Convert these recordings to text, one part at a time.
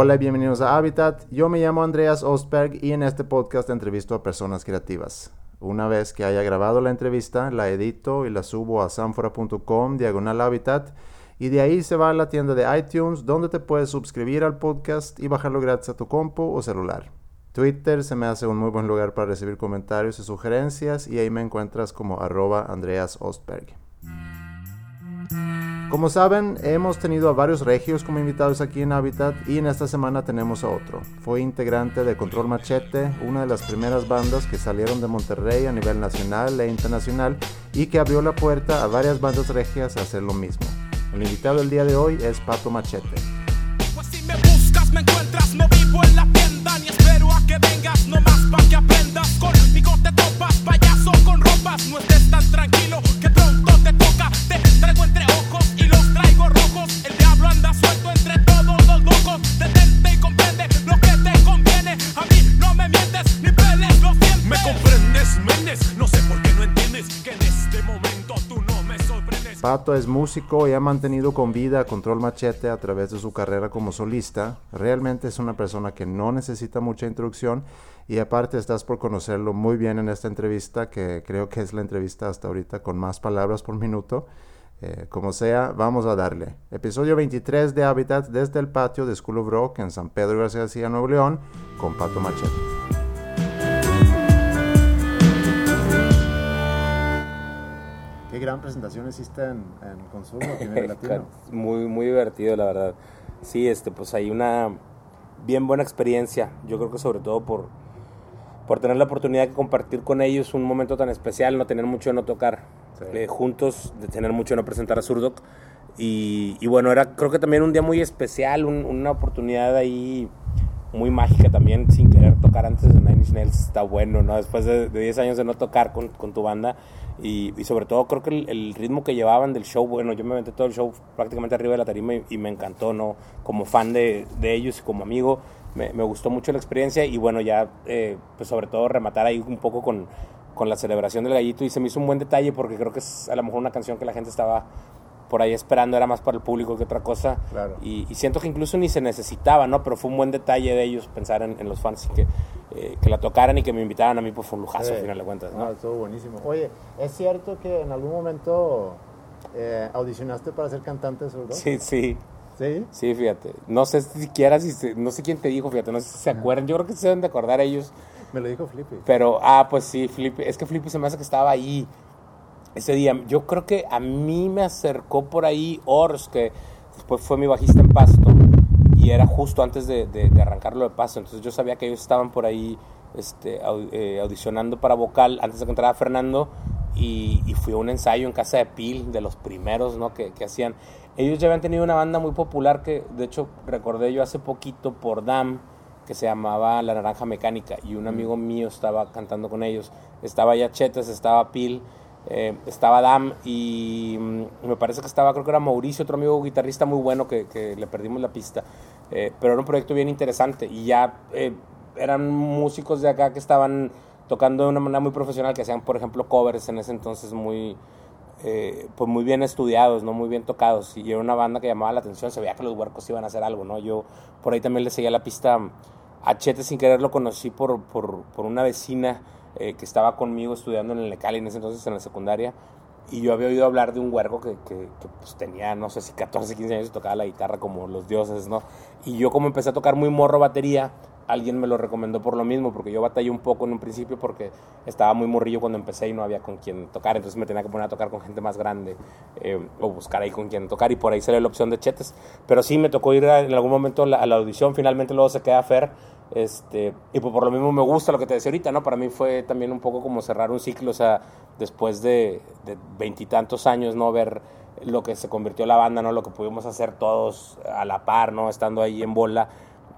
Hola y bienvenidos a Habitat. Yo me llamo Andreas Ostberg y en este podcast entrevisto a personas creativas. Una vez que haya grabado la entrevista, la edito y la subo a sanfora.com diagonal Habitat y de ahí se va a la tienda de iTunes donde te puedes suscribir al podcast y bajarlo gratis a tu compu o celular. Twitter se me hace un muy buen lugar para recibir comentarios y sugerencias y ahí me encuentras como arroba Andreas Ostberg. Como saben, hemos tenido a varios regios como invitados aquí en Habitat y en esta semana tenemos a otro. Fue integrante de Control Machete, una de las primeras bandas que salieron de Monterrey a nivel nacional e internacional y que abrió la puerta a varias bandas regias a hacer lo mismo. El invitado del día de hoy es Pato Machete. Pues si me buscas, me encuentras, no vivo en la tienda, ni espero a que vengas, no más pa' que aprendas. Conmigo te topas, payaso con ropas, no estés tan tranquilo que te toca. Te traigo entre ojos y los traigo rojos. El diablo anda suelto entre todos los locos. Detente y comprende lo que te conviene. A mí no me mientes ni peles lo sientes. Me comprendes, Méndez, no sé Pato es músico y ha mantenido con vida a Control Machete a través de su carrera como solista. Realmente es una persona que no necesita mucha introducción y aparte estás por conocerlo muy bien en esta entrevista, que creo que es la entrevista hasta ahorita con más palabras por minuto. Eh, como sea, vamos a darle. Episodio 23 de Habitat desde el patio de School of Rock en San Pedro García, Nuevo León, con Pato Machete. Qué gran presentación hiciste en, en Consumo, Latino. muy, muy divertido, la verdad. Sí, este, pues hay una bien buena experiencia. Yo creo que sobre todo por, por tener la oportunidad de compartir con ellos un momento tan especial, no tener mucho de no tocar Sí. eh, juntos, de tener mucho de no presentar a Surdoc. Y, y bueno, era creo que también un día muy especial, un- una oportunidad ahí muy mágica también, sin querer tocar antes de Nine Inch Nails, está bueno, ¿no? Después de, de 10 años de no tocar con, con tu banda y, y sobre todo creo que el, el ritmo que llevaban del show, bueno, yo me aventé todo el show prácticamente arriba de la tarima y, y me encantó, ¿no? Como fan de, de ellos y como amigo, me, me gustó mucho la experiencia y bueno, ya, eh, pues sobre todo rematar ahí un poco con, con la celebración del gallito y se me hizo un buen detalle porque creo que es a lo mejor una canción que la gente estaba por ahí esperando, era más para el público que otra cosa. Claro. Y, y siento que incluso ni se necesitaba, ¿no? Pero fue un buen detalle de ellos pensar en, en los fans y que, eh, que la tocaran y que me invitaran a mí, pues fue un lujazo al Sí. final de cuentas, No, ¿no? estuvo buenísimo. Oye, ¿es cierto que en algún momento eh, audicionaste para ser cantante zurdo? Sí, sí, ¿Sí? sí, fíjate. No sé siquiera si, se- no sé quién te dijo, fíjate, no sé si se acuerdan. Yo creo que se deben de acordar ellos. Me lo dijo Flippy. Pero, ah, pues sí, Flippy. Es que Flippy se me hace que estaba ahí ese día. Yo creo que a mí me acercó por ahí Ors, que después fue mi bajista en Pasto. Y era justo antes de, de- de arrancarlo de Pasto. Entonces yo sabía que ellos estaban por ahí este, au- eh, audicionando para vocal antes de que entrara Fernando. Y, y fui a un ensayo en casa de Pil, de los primeros ¿no? que, que hacían. Ellos ya habían tenido una banda muy popular que, de hecho, recordé yo hace poquito por Dam que se llamaba La Naranja Mecánica y un amigo mío estaba cantando con ellos. Estaba ya Chetes, estaba Pil, eh, estaba Dam y mm, me parece que estaba, creo que era Mauricio, otro amigo guitarrista muy bueno que, que le perdimos la pista. Eh, pero era un proyecto bien interesante y ya eh, eran músicos de acá que estaban tocando de una manera muy profesional, que hacían, por ejemplo, covers en ese entonces muy, eh, pues muy bien estudiados, ¿no? Muy bien tocados. Y era una banda que llamaba la atención, se veía que los huercos iban a hacer algo, ¿no? Yo por ahí también le seguía la pista a Chete sin querer, lo conocí por, por, por una vecina eh, que estaba conmigo estudiando en el Lecali en ese entonces, en la secundaria. Y yo había oído hablar de un huerco que, que, que, pues tenía, no sé si 14, 15 años y tocaba la guitarra como los dioses, ¿no? Y yo como empecé a tocar muy morro batería, alguien me lo recomendó por lo mismo, porque yo batallé un poco en un principio porque estaba muy morrillo cuando empecé y no había con quien tocar, entonces me tenía que poner a tocar con gente más grande eh, o buscar ahí con quien tocar y por ahí salió la opción de Chetes. Pero sí me tocó ir a- en algún momento la, a la audición, finalmente luego se queda Fer. Este, y pues por lo mismo me gusta lo que te decía ahorita, ¿no? Para mí fue también un poco como cerrar un ciclo, o sea, después de de veintitantos años, ¿no? Ver lo que se convirtió la banda, ¿no? Lo que pudimos hacer todos a la par, ¿no? Estando ahí en bola,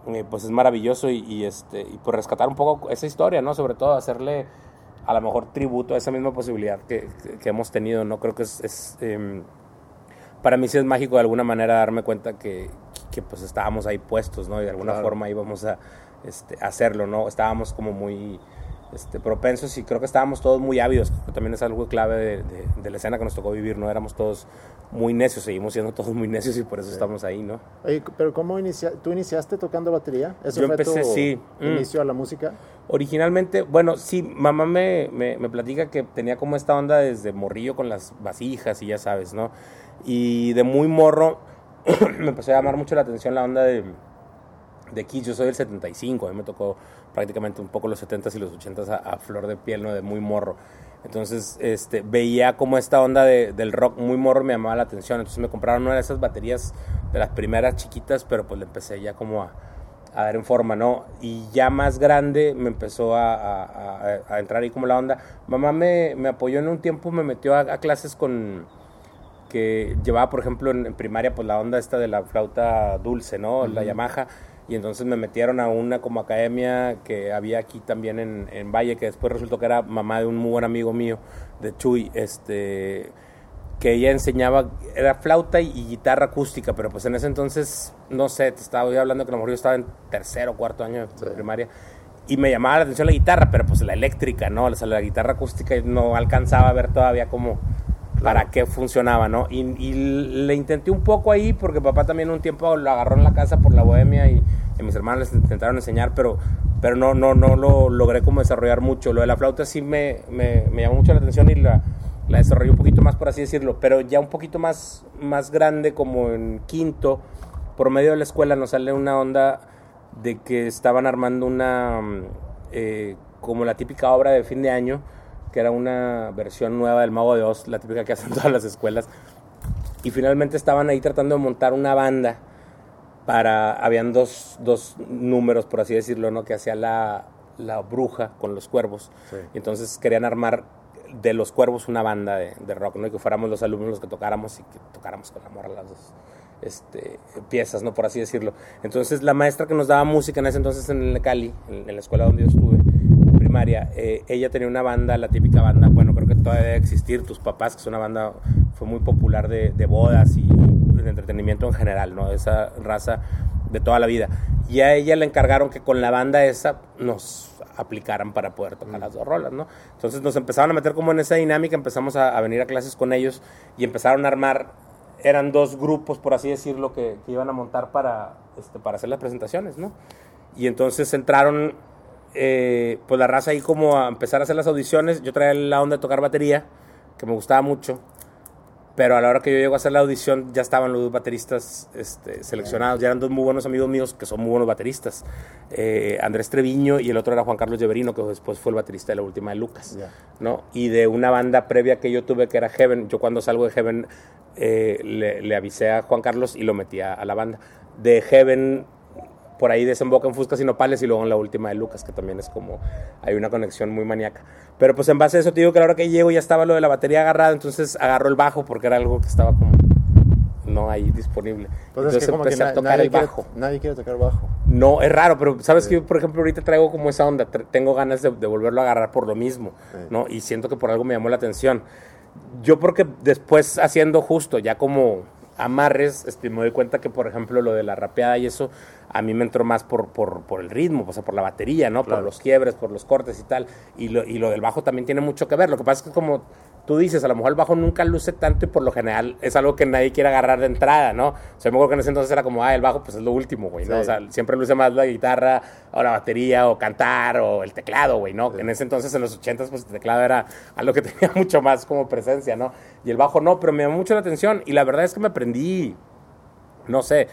eh, pues es maravilloso y, y, este, y pues rescatar un poco esa historia, ¿no? Sobre todo hacerle a lo mejor tributo a esa misma posibilidad que, que, hemos tenido, ¿no? Creo que es, es em, para mí sí es mágico de alguna manera darme cuenta que, que pues estábamos ahí puestos, ¿no? Y de alguna Claro. forma íbamos a este, hacerlo, ¿no? Estábamos como muy este, propensos y creo que estábamos todos muy ávidos, que también es algo clave de, de- de la escena que nos tocó vivir, ¿no? Éramos todos muy necios, seguimos siendo todos muy necios y por eso estamos ahí, ¿no? Oye, pero ¿cómo inicia tú iniciaste tocando batería? ¿Eso Yo fue empecé, tu sí. Mm. inicio a la música? Originalmente, bueno, sí, mamá me, me, me platica que tenía como esta onda desde morrillo con las vasijas y ya sabes, ¿no? Y de muy morro me empezó a llamar mucho la atención la onda de, de Kiss. Yo soy del 75, a mí me tocó prácticamente un poco los 70s y los 80s a, a flor de piel, ¿no? De muy morro. Entonces, este, veía como esta onda de- del rock muy morro me llamaba la atención. Entonces me compraron una de esas baterías de las primeras chiquitas, pero pues le empecé ya como a, a dar en forma, ¿no? Y ya más grande me empezó a, a- a- entrar ahí como la onda. Mamá me, me apoyó en un tiempo, me metió a, clases con que llevaba, por ejemplo, en, en primaria, pues la onda esta de la flauta dulce, ¿no? La Yamaha. Y entonces me metieron a una como academia que había aquí también en, en Valle, que después resultó que era mamá de un muy buen amigo mío, de Chuy, este que ella enseñaba, era flauta y, y guitarra acústica, pero pues en ese entonces, no sé, te estaba yo hablando que a lo mejor yo estaba en tercero o cuarto año de Sí. primaria, y me llamaba la atención la guitarra, pero pues la eléctrica, ¿no? O sea, la guitarra acústica no alcanzaba a ver todavía cómo, para qué funcionaba, ¿no? Y, le intenté un poco ahí, porque papá también un tiempo lo agarró en la casa por la bohemia y, mis hermanos les intentaron enseñar, pero, pero no, no, no lo logré como desarrollar mucho. Lo de la flauta sí me, me, me llamó mucho la atención y la, la desarrollé un poquito más, por así decirlo, pero ya un poquito más, más grande, como en quinto, por medio de la escuela nos sale una onda de que estaban armando una, mm, eh, como la típica obra de fin de año, que era una versión nueva del Mago de Oz, la típica que hacen todas las escuelas, y finalmente estaban ahí tratando de montar una banda para, habían dos, dos números, por así decirlo, ¿no? Que hacía la, la bruja con los cuervos. Sí. Y entonces querían armar de los cuervos una banda de, de rock, ¿no? Y que fuéramos los alumnos los que tocáramos y que tocáramos con amor a las dos este, piezas, ¿no? Por así decirlo. Entonces la maestra que nos daba música en ese entonces en el Cali, en, en la escuela donde yo estuve, primaria, eh, ella tenía una banda, la típica banda, bueno, creo que todavía debe existir, Tus Papás, que es una banda, fue muy popular de, de bodas y de entretenimiento en general, ¿no? Esa raza de toda la vida. Y a ella le encargaron que con la banda esa nos aplicaran para poder tocar las dos rolas, ¿no? Entonces nos empezaron a meter como en esa dinámica, empezamos a, a venir a clases con ellos y empezaron a armar, eran dos grupos, por así decirlo, que, que iban a montar para, este, para hacer las presentaciones, ¿no? Y entonces entraron, eh, pues la raza ahí como a empezar a hacer las audiciones, yo traía la onda de tocar batería, que me gustaba mucho, pero a la hora que yo llego a hacer la audición ya estaban los dos bateristas este, seleccionados, ya eran dos muy buenos amigos míos que son muy buenos bateristas, eh, Andrés Treviño y el otro era Juan Carlos Lleverino, que después fue el baterista de la última de Lucas. ¿no? Y de una banda previa que yo tuve que era Heaven, yo cuando salgo de Heaven eh, le, le avisé a Juan Carlos y lo metí a, a la banda. De Heaven por ahí desemboca en Fuscas y Nopales y luego en la última de Lucas, que también es como, hay una conexión muy maníaca. Pero pues en base a eso te digo que a la hora que llego ya estaba lo de la batería agarrada, entonces agarro el bajo porque era algo que estaba como no ahí disponible. Pues es entonces que como que empecé na- a tocar el quiere, bajo. nadie quiere tocar bajo. No, es raro, pero sabes que yo, por ejemplo, ahorita traigo como esa onda, tengo ganas de, de volverlo a agarrar por lo mismo, Sí. ¿no? Y siento que por algo me llamó la atención. Yo porque después haciendo justo, ya como amarres, este, me doy cuenta que, por ejemplo, lo de la rapeada y eso, a mí me entró más por, por, por el ritmo, o sea, por la batería, ¿no? Claro. Por los quiebres, por los cortes y tal. Y lo, y lo del bajo también tiene mucho que ver. Lo que pasa es que como tú dices, a lo mejor el bajo nunca luce tanto y por lo general es algo que nadie quiere agarrar de entrada, ¿no? O sea, me acuerdo que en ese entonces era como, ah, el bajo pues es lo último, güey, ¿no? Sí. O sea, siempre luce más la guitarra o la batería o cantar o el teclado, güey, ¿no? En ese entonces, en los ochentas, pues el teclado era algo que tenía mucho más como presencia, ¿no? Y el bajo no, pero me llamó mucho la atención y la verdad es que me aprendí, no sé,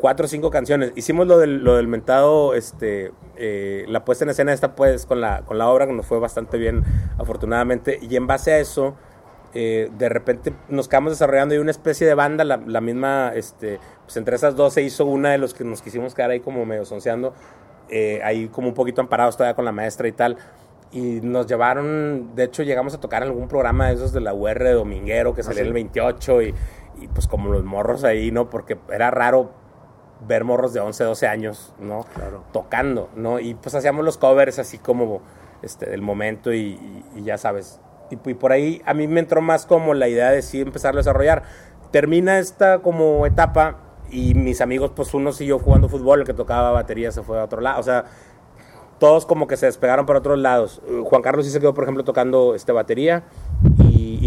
cuatro o cinco canciones. Hicimos lo del, lo del mentado, este, eh, la puesta en escena esta pues con la, con la obra que nos fue bastante bien, afortunadamente, y en base a eso... eh, de repente nos quedamos desarrollando y una especie de banda, la, la misma, este, pues entre esas dos se hizo una de los que nos quisimos quedar ahí como medio sonceando, eh, ahí como un poquito amparados todavía con la maestra y tal. Y nos llevaron, de hecho llegamos a tocar en algún programa de esos de la UR de Dominguero que salía sí. el 28 y, y pues como los morros ahí, ¿no? Porque era raro ver morros de 11, 12 años, ¿no? Claro. Tocando, ¿no? Y pues hacíamos los covers así como este, del momento y, y- y ya sabes. Y, y por ahí a mí me entró más como la idea de sí empezar a desarrollar. Termina esta como etapa y mis amigos, pues uno siguió jugando fútbol, el que tocaba batería se fue a otro lado. O sea, todos como que se despegaron para otros lados. Juan Carlos sí se quedó, por ejemplo, tocando este, batería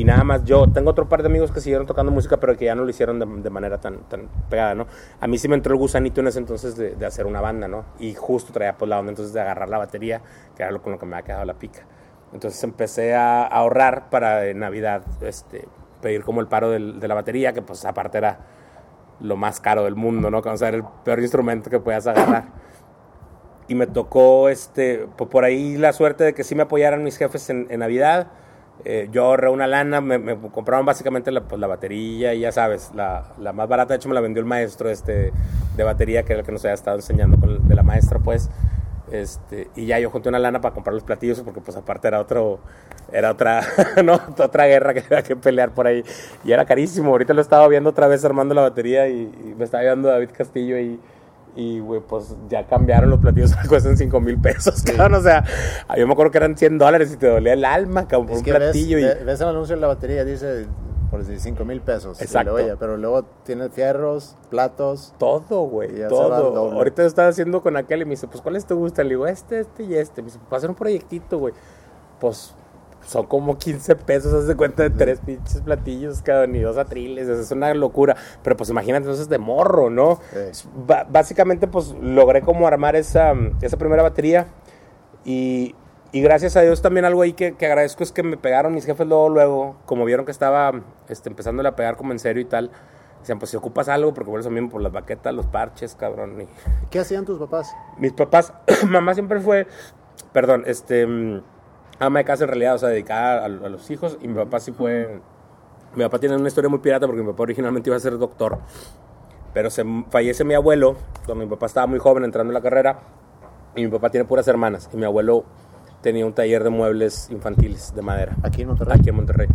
y, nada más yo. Tengo otro par de amigos que siguieron tocando música, pero que ya no lo hicieron de, de manera tan, tan pegada, ¿no? A mí sí me entró el gusanito en ese entonces de, de hacer una banda, ¿no? Y justo traía pues la onda entonces de agarrar la batería, que era lo con lo que me había quedado la pica. Entonces empecé a ahorrar para Navidad este, pedir como el paro del- de la batería, que pues aparte era lo más caro del mundo, ¿no? O sea, era el peor instrumento que podías agarrar. Y me tocó, este, por ahí la suerte de que sí me apoyaran mis jefes en, en Navidad. Eh, yo ahorré una lana, me, me compraron básicamente la, pues, la batería y ya sabes, la, la más barata de hecho me la vendió el maestro este, de batería, que era el que nos había estado enseñando con, de la maestra, pues. Este, y ya yo junté una lana para comprar los platillos porque pues aparte era otro era otra no otra guerra que había que pelear por ahí y era carísimo ahorita lo estaba viendo otra vez armando la batería y, y me estaba viendo David Castillo y y güey pues ya cambiaron los platillos cuestan 5 mil pesos cabrón o sea yo me acuerdo que eran 100 dólares y te dolía el alma cabrón por un que ves, platillo y ve- ves el anuncio de la batería, dice por decir 5 mil pesos. Exacto. pero luego tiene fierros, platos. Todo, güey, todo. Ahorita yo estaba haciendo con aquel y me dice, pues, ¿cuáles te gustan? Le digo, este, este y este. Me dice, pues, hacer un proyectito, güey. Pues, son como 15 pesos, haz de cuenta de tres pinches platillos, cabrón, y dos atriles. Es una locura. Pero, pues, imagínate, entonces, de morro, ¿no? Sí. Ba- básicamente, pues, logré como armar esa, esa primera batería. Y, y gracias a Dios también algo ahí que, que agradezco es que me pegaron mis jefes luego, luego, como vieron que estaba este, empezándole a pegar como en serio y tal. Decían, pues si ocupas algo, porque por eso mismo, por las baquetas, los parches, cabrón. Y ¿Qué hacían tus papás? mis papás, mamá siempre fue, perdón, este, mm, ama de casa en realidad, o sea, dedicada a, a los hijos. Y mi papá sí fue, mi papá tiene una historia muy pirata porque mi papá originalmente iba a ser doctor. Pero se fallece mi abuelo, cuando mi papá estaba muy joven entrando en la carrera. Y mi papá tiene puras hermanas. Y mi abuelo tenía un taller de muebles infantiles de madera Aquí en Monterrey. aquí en Monterrey,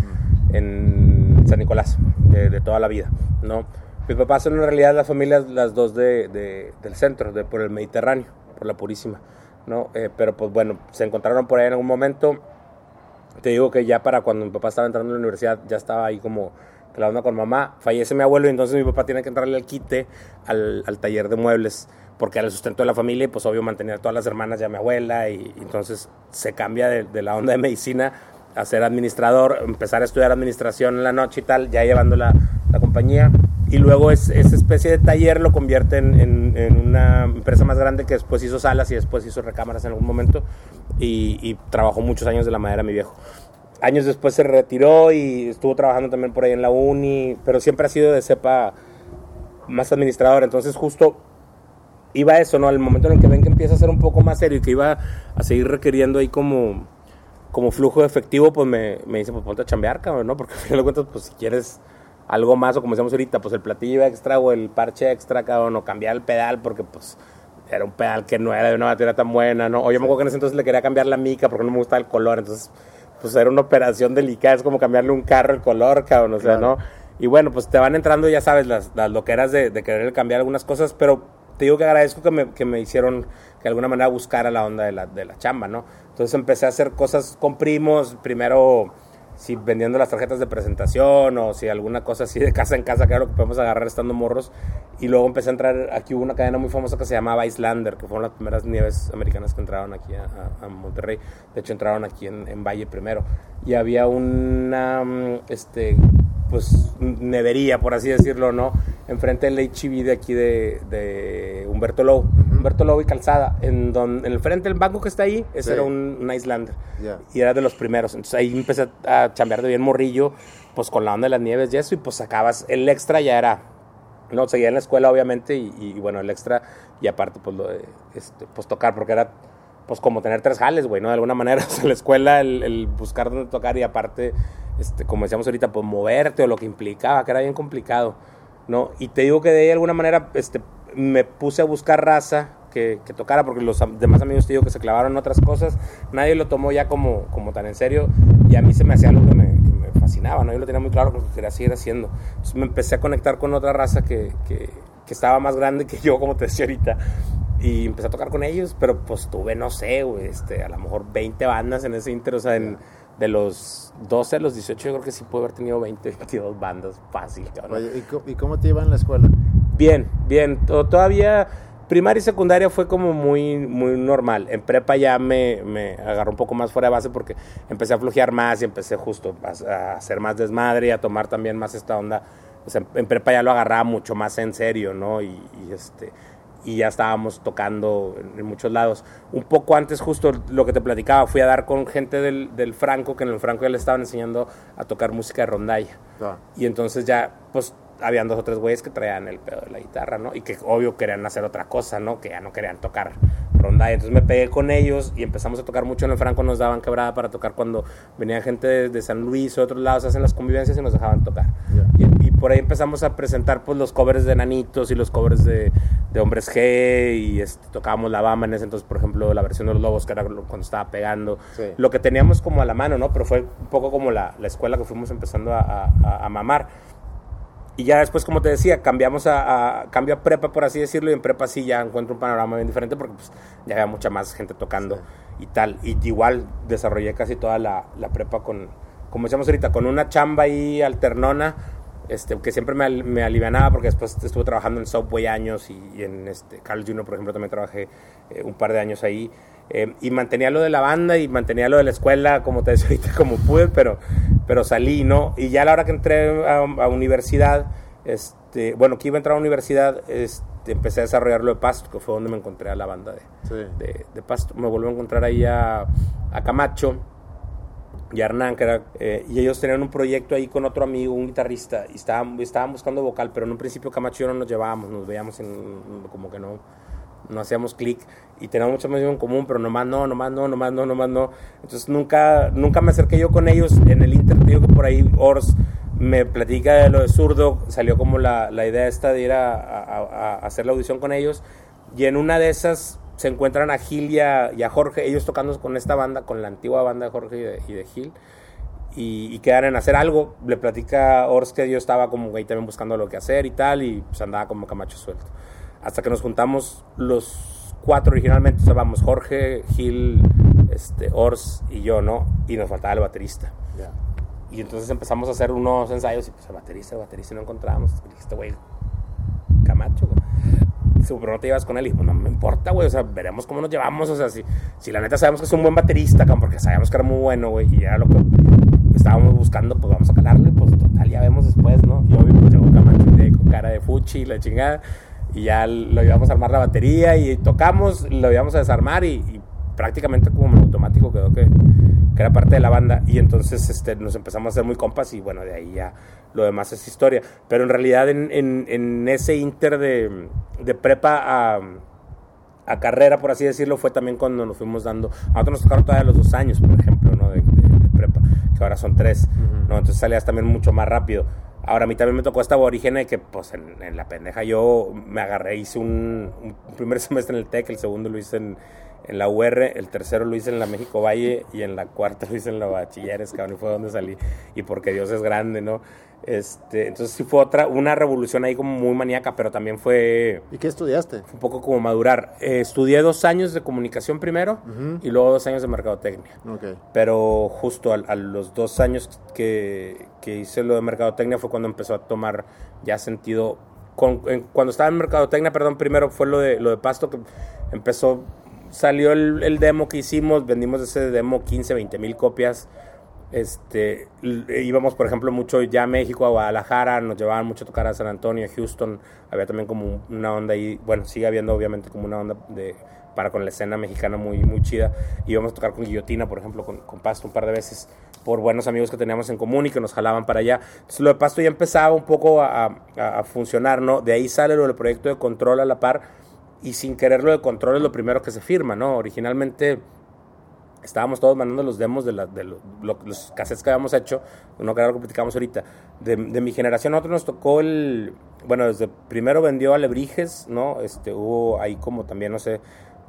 en San Nicolás, de, de toda la vida, ¿no? Mis papás son en realidad las familias, las dos de, de- del centro, de, por el Mediterráneo, por la Purísima, ¿no? Eh, pero pues bueno, se encontraron por ahí en algún momento. Te digo que ya para cuando mi papá estaba entrando a la universidad, ya estaba ahí como que la onda con mamá. Fallece mi abuelo y entonces mi papá tiene que entrarle al quite al, al taller de muebles porque era el sustento de la familia y pues obvio mantener a todas las hermanas y a mi abuela y, y entonces se cambia de, de la onda de medicina a ser administrador, empezar a estudiar administración en la noche y tal, ya llevando la, la compañía y luego es, esa especie de taller lo convierte en, en- en una empresa más grande que después hizo salas y después hizo recámaras en algún momento y, y trabajó muchos años de la madera mi viejo. Años después se retiró y estuvo trabajando también por ahí en la uni, pero siempre ha sido de cepa más administrador, entonces justo iba eso, ¿no? Al momento en el que ven que empieza a ser un poco más serio y que iba a seguir requiriendo ahí como, como flujo de efectivo, pues me, me dice, pues ponte a chambear, cabrón, ¿no? Porque al final de cuentas, pues si quieres algo más, o como decíamos ahorita, pues el platillo extra o el parche extra, cabrón, o cambiar el pedal, porque pues era un pedal que no era de una batería tan buena, ¿no? O yo me acuerdo que en ese entonces le quería cambiar la mica porque no me gustaba el color, entonces pues era una operación delicada, es como cambiarle un carro el color, cabrón, o sea, Claro. ¿no? Y bueno, pues te van entrando, ya sabes, las, las loqueras de, de querer cambiar algunas cosas, pero te digo que agradezco que me, que me hicieron que de alguna manera buscara la onda de la, de la chamba, ¿no? Entonces empecé a hacer cosas con primos, primero si vendiendo las tarjetas de presentación o si alguna cosa así de casa en casa, lo que podemos agarrar estando morros. Y luego empecé a entrar, aquí hubo una cadena muy famosa que se llamaba Islander, que fueron las primeras nieves americanas que entraron aquí a Monterrey. De hecho, entraron aquí en, en Valle primero. Y había una, mm, este, pues, nevería, por así decirlo, ¿no? Enfrente del HB de aquí de, de Humberto Lowe. Humberto Lowe y Calzada. En, don, en el frente del banco que está ahí, ese Sí. era un, un Islander y era de los primeros. Entonces ahí empecé a chambear de bien morrillo, pues con la onda de las nieves y eso, y pues sacabas el extra ya era, no, seguía en la escuela obviamente, y, y, bueno, el extra, y aparte pues lo de, este, pues tocar, porque era pues como tener tres jales, güey, ¿no? De alguna manera, o sea, la escuela, el, el buscar dónde tocar y aparte, este, como decíamos ahorita, pues moverte o lo que implicaba, que era bien complicado, ¿no? Y te digo que de ahí alguna manera, este, me puse a buscar raza que, que tocara, porque los demás amigos te digo que se clavaron en otras cosas, nadie lo tomó ya como, como tan en serio, y a mí se me hacía algo que me, que me fascinaba, ¿no? Yo lo tenía muy claro que quería seguir haciendo. Entonces me empecé a conectar con otra raza que, que, que estaba más grande que yo, como te decía ahorita, y empecé a tocar con ellos, pero pues tuve, no sé, güey, este, a lo mejor 20 bandas en ese inter, o sea, en- de los 12 a los 18 yo creo que sí pude haber tenido 20, 22 bandas fácil. Oye, ¿y, cómo te iba en la escuela? Bien, bien. To- Todavía primaria y secundaria fue como muy, muy normal. En prepa ya me, me agarró un poco más fuera de base porque empecé a flojear más y empecé justo a, a hacer más desmadre y a tomar también más esta onda. O sea, en prepa ya lo agarraba mucho más en serio, ¿no? Y, y este y ya estábamos tocando en, en, muchos lados. Un poco antes, justo lo que te platicaba, fui a dar con gente del, del Franco, que en el Franco ya le estaban enseñando a tocar música de rondalla. Ah. Y entonces ya, pues, habían dos o tres güeyes que traían el pedo de la guitarra, ¿no? Y que obvio querían hacer otra cosa, ¿no? Que ya no querían tocar rondalla. Entonces me pegué con ellos y empezamos a tocar mucho en el Franco. Nos daban quebrada para tocar cuando venía gente de, de San Luis o de otros lados, hacen las convivencias y nos dejaban tocar. Por ahí empezamos a presentar pues los covers de Nanitos y los covers de, de Hombres G y este, tocábamos la bamba en ese entonces, por ejemplo, la versión de los Lobos, que era cuando estaba pegando. Sí. Lo que teníamos como a la mano, ¿no? Pero fue un poco como la, la escuela que fuimos empezando a, a- a- mamar. Y ya después, como te decía, cambiamos a, a- cambio a prepa, por así decirlo, y en prepa sí ya encuentro un panorama bien diferente porque pues, ya había mucha más gente tocando y tal. Y igual desarrollé casi toda la, la prepa con, como decíamos ahorita, con una chamba ahí alternona, este, que siempre me, me alivianaba porque después estuve trabajando en Subway años y, y en este, Carl Jr., por ejemplo, también trabajé eh, un par de años ahí. Eh, y mantenía lo de la banda y mantenía lo de la escuela, como te decía ahorita, como pude, pero, pero salí, ¿no? Y ya a la hora que entré a, a universidad, este, bueno, que iba a entrar a universidad, este, empecé a desarrollar lo de Pasto, que fue donde me encontré a la banda de, Sí. de, de Pasto. Me volví a encontrar ahí a, a Camacho y Hernán, que era, eh, y ellos tenían un proyecto ahí con otro amigo, un guitarrista, y estaban, estaban buscando vocal, pero en un principio Camacho y yo no nos llevábamos, nos veíamos en, como que no, no hacíamos clic y teníamos mucha más en común, pero nomás no, nomás no, nomás no, nomás no. Entonces nunca, nunca me acerqué yo con ellos. En el Inter, te digo que por ahí Ors me platica de lo de zurdo, salió como la, la idea esta de ir a- a- a hacer la audición con ellos. Y en una de esas se encuentran a Gil y a, y a Jorge, ellos tocando con esta banda, con la antigua banda de Jorge y de, y de Gil. Y, y quedan en hacer algo. Le platica Ors que yo estaba como ahí también buscando lo que hacer y tal, y pues andaba como camacho suelto. Hasta que nos juntamos los cuatro originalmente, o sea, vamos, Jorge, Gil, este, Ors y yo, ¿no? Y nos faltaba el baterista. Ya. Y entonces empezamos a hacer unos ensayos y pues el baterista, el baterista y no encontrábamos. Y dijiste, güey, Camacho, güey. Pero no te llevas con él. Y pues no me importa, güey. O sea, veremos cómo nos llevamos. O sea, si, si la neta sabemos que es un buen baterista, porque sabíamos que era muy bueno, güey. Y era lo que estábamos buscando, pues vamos a calarle. Pues total, ya vemos después, ¿no? Yo pues llegó con cara de fuchi la chingada. Y ya lo íbamos a armar la batería y tocamos, lo íbamos a desarmar y, y prácticamente como en automático quedó que, que era parte de la banda y entonces este, nos empezamos a hacer muy compas y bueno, de ahí ya lo demás es historia. Pero en realidad en, en, en ese inter de, de prepa a, a carrera, por así decirlo, fue también cuando nos fuimos dando, a nosotros nos tocaron todavía los dos años, por ejemplo, ¿no? de, de- de prepa, que ahora son tres, ¿no? entonces salías también mucho más rápido. Ahora a mí también me tocó esta aborigen de que pues en, en la pendeja yo me agarré, hice un, un primer semestre en el TEC, el segundo lo hice en, en la UR, el tercero lo hice en la México Valle y en la cuarta lo hice en la Bachilleres, cabrón, y fue donde salí. Y porque Dios es grande, ¿no? Este, entonces sí fue otra, una revolución ahí como muy maníaca, pero también fue ¿Y qué estudiaste? un poco como madurar. Eh, estudié dos años de comunicación primero y luego dos años de mercadotecnia. Ok. Pero justo a, los dos años que, que hice lo de mercadotecnia fue cuando empezó a tomar ya sentido. Con- en- cuando estaba en mercadotecnia, perdón, primero fue lo de, lo de Pasto que empezó, salió el, el demo que hicimos, vendimos ese demo 15, 20 mil copias. Este, íbamos, por ejemplo, mucho ya a México, a Guadalajara, nos llevaban mucho a tocar a San Antonio, Houston. Había también como un- una onda ahí, bueno, sigue habiendo obviamente como una onda de para con la escena mexicana muy, muy chida. Íbamos a tocar con Guillotina, por ejemplo, con, Pasto un par de veces, por buenos amigos que teníamos en común y que nos jalaban para allá. Entonces, lo de Pasto ya empezaba un poco a- a funcionar, ¿no? De ahí sale lo del proyecto de control a la par, y sin querer lo de control es lo primero que se firma, ¿no? Originalmente estábamos todos mandando los demos de, la- de lo- lo- los cassettes que habíamos hecho, uno que lo platicamos ahorita, de, de mi generación, a nosotros nos tocó el, bueno, desde primero vendió Alebrijes, ¿no? Este, hubo ahí como también, no sé,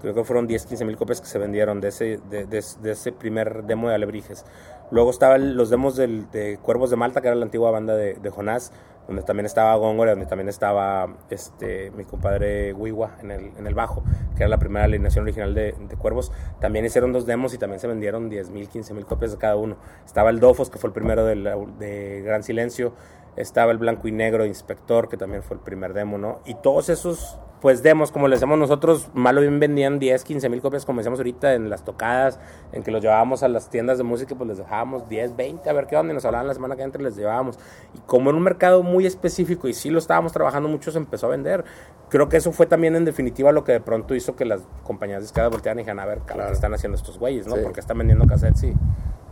creo que fueron 10, 15 mil copias que se vendieron de ese, de, de- de ese primer demo de Alebrijes. Luego estaban los demos del- de Cuervos de Malta, que era la antigua banda de, de Jonás, donde también estaba Góngora, donde también estaba este, mi compadre Wiwa en el, en el bajo, que era la primera alineación original de, Cuervos. También hicieron dos demos y también se vendieron 10 mil, 15 mil copias de cada uno. Estaba el Dofos, que fue el primero de, la- de Gran Silencio, estaba el blanco y negro Inspector, que también fue el primer demo, ¿no? Y todos esos, pues demos, como les decíamos nosotros, malo bien vendían 10, 15 mil copias, como decíamos ahorita, en las tocadas, en que los llevábamos a las tiendas de música, pues les dejábamos 10, 20, a ver qué onda, y nos hablaban la semana que entra, les llevábamos. Y como en un mercado muy específico, y sí lo estábamos trabajando mucho, se empezó a vender. Creo que eso fue también en definitiva lo que de pronto hizo que las compañías de escala voltearan y dijeran, a ver, ¿qué están haciendo estos güeyes, no? Sí. Porque están vendiendo cassettes y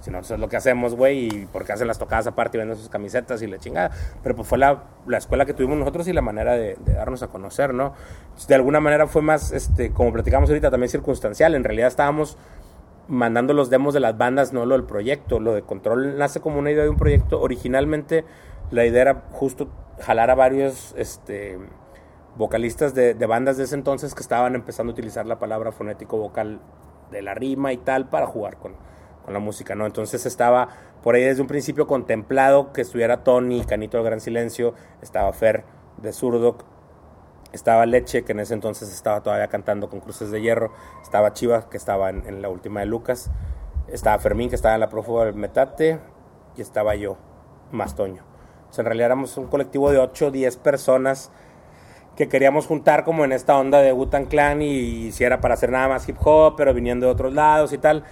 si no, eso es lo que hacemos, güey, y porque hacen las tocadas aparte y venden sus camisetas y la chingada. Pero pues fue la, la escuela que tuvimos nosotros y la manera de, darnos a conocer, ¿no? De alguna manera fue más, este, como platicamos ahorita, también circunstancial. En realidad estábamos mandando los demos de las bandas, no lo del proyecto. Lo de Control nace como una idea de un proyecto. Originalmente la idea era justo jalar a varios este, vocalistas de, de bandas de ese entonces que estaban empezando a utilizar la palabra fonético vocal de la rima y tal para jugar con, con la música, ¿no? Entonces estaba por ahí desde un principio contemplado que estuviera Tony, Canito del Gran Silencio, estaba Fer de Zurdo, estaba Leche, que en ese entonces estaba todavía cantando con Cruces de Hierro, estaba Chiva, que estaba en, la última de Lucas, estaba Fermín, que estaba en la prófuga del Metate, y estaba yo, más Toño. Entonces, en realidad éramos un colectivo de 8 o 10 personas que queríamos juntar como en esta onda de Wu-Tang Clan y si era para hacer nada más hip hop, pero viniendo de otros lados y tal.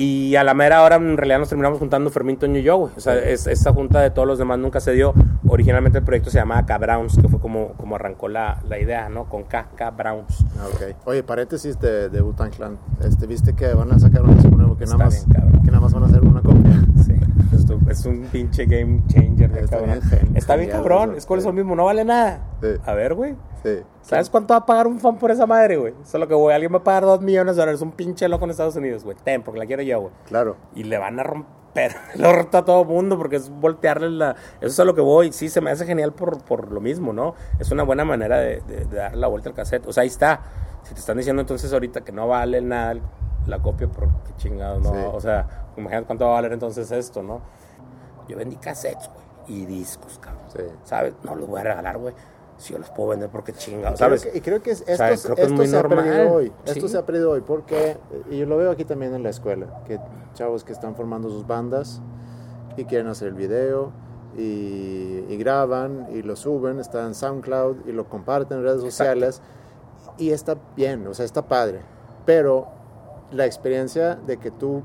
Y a la mera hora en realidad nos terminamos juntando Fermín, Toño y yo, güey. O sea, es- esa junta de todos los demás nunca se dio. Originalmente el proyecto se llamaba K-Browns, que fue como, como arrancó la, la idea, ¿no? Con K, K-Browns. Ah, ok. Oye, paréntesis de, de Wu-Tang Clan. Este, ¿Viste que van a sacar un disco nuevo que nada, Está más, bien, que nada más van a hacer una es un pinche game changer, de Está cabrón. bien Está bien cabrón, eso, es con sí. eso mismo, no vale nada. Sí. A ver, güey. Sí. ¿Sabes cuánto va a pagar un fan por esa madre, güey? Eso es lo que, güey, alguien va a pagar dos millones de dólares, un pinche loco en Estados Unidos, güey. Ten, porque la quiero yo, güey. Claro. Y le van a romper el orto a todo mundo porque es voltearle la... Eso es a lo que voy. Sí, se me hace genial por, por lo mismo, ¿no? Es una buena manera de, de, de darle la vuelta al cassette. O sea, ahí está. Si te están diciendo entonces ahorita que no vale nada la copia, por qué chingados, ¿no? Sí. O sea, imagínate cuánto va a valer entonces esto, ¿no? Yo vendí cassettes, güey. Y discos, cabrón. Sí. ¿Sabes? No los voy a regalar, güey. Si yo los puedo vender porque chingados, Creo ¿sabes? que- y creo que es- esto, sea, creo que es esto muy se ha normal. perdido hoy. Sí. Esto se ha perdido hoy porque, y yo lo veo aquí también en la escuela, que chavos que están formando sus bandas y quieren hacer el video y, y graban y lo suben, está en SoundCloud y lo comparten en redes Exacto. sociales y está bien, o sea, está padre. Pero la experiencia de que tú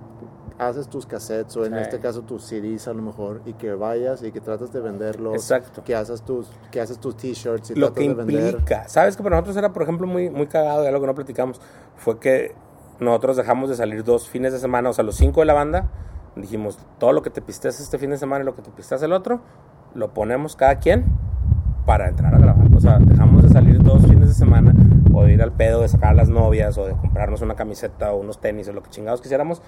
haces tus cassettes o en Sí. este caso tus CDs a lo mejor y que vayas y que tratas de venderlos, Exacto. que haces tus que haces tus t-shirts y lo tratas que de vender. implica. ¿Sabes que para nosotros era, por ejemplo, muy, muy cagado, de algo que no platicamos? Fue que nosotros dejamos de salir dos fines de semana, o sea, los cinco de la banda, dijimos, todo lo que te pisteas este fin de semana y lo que te pisteas el otro, lo ponemos cada quien para entrar a grabar. O sea, dejamos de salir dos fines de semana, o de ir al pedo, de sacar a las novias, o de comprarnos una camiseta o unos tenis, o lo que chingados quisiéramos,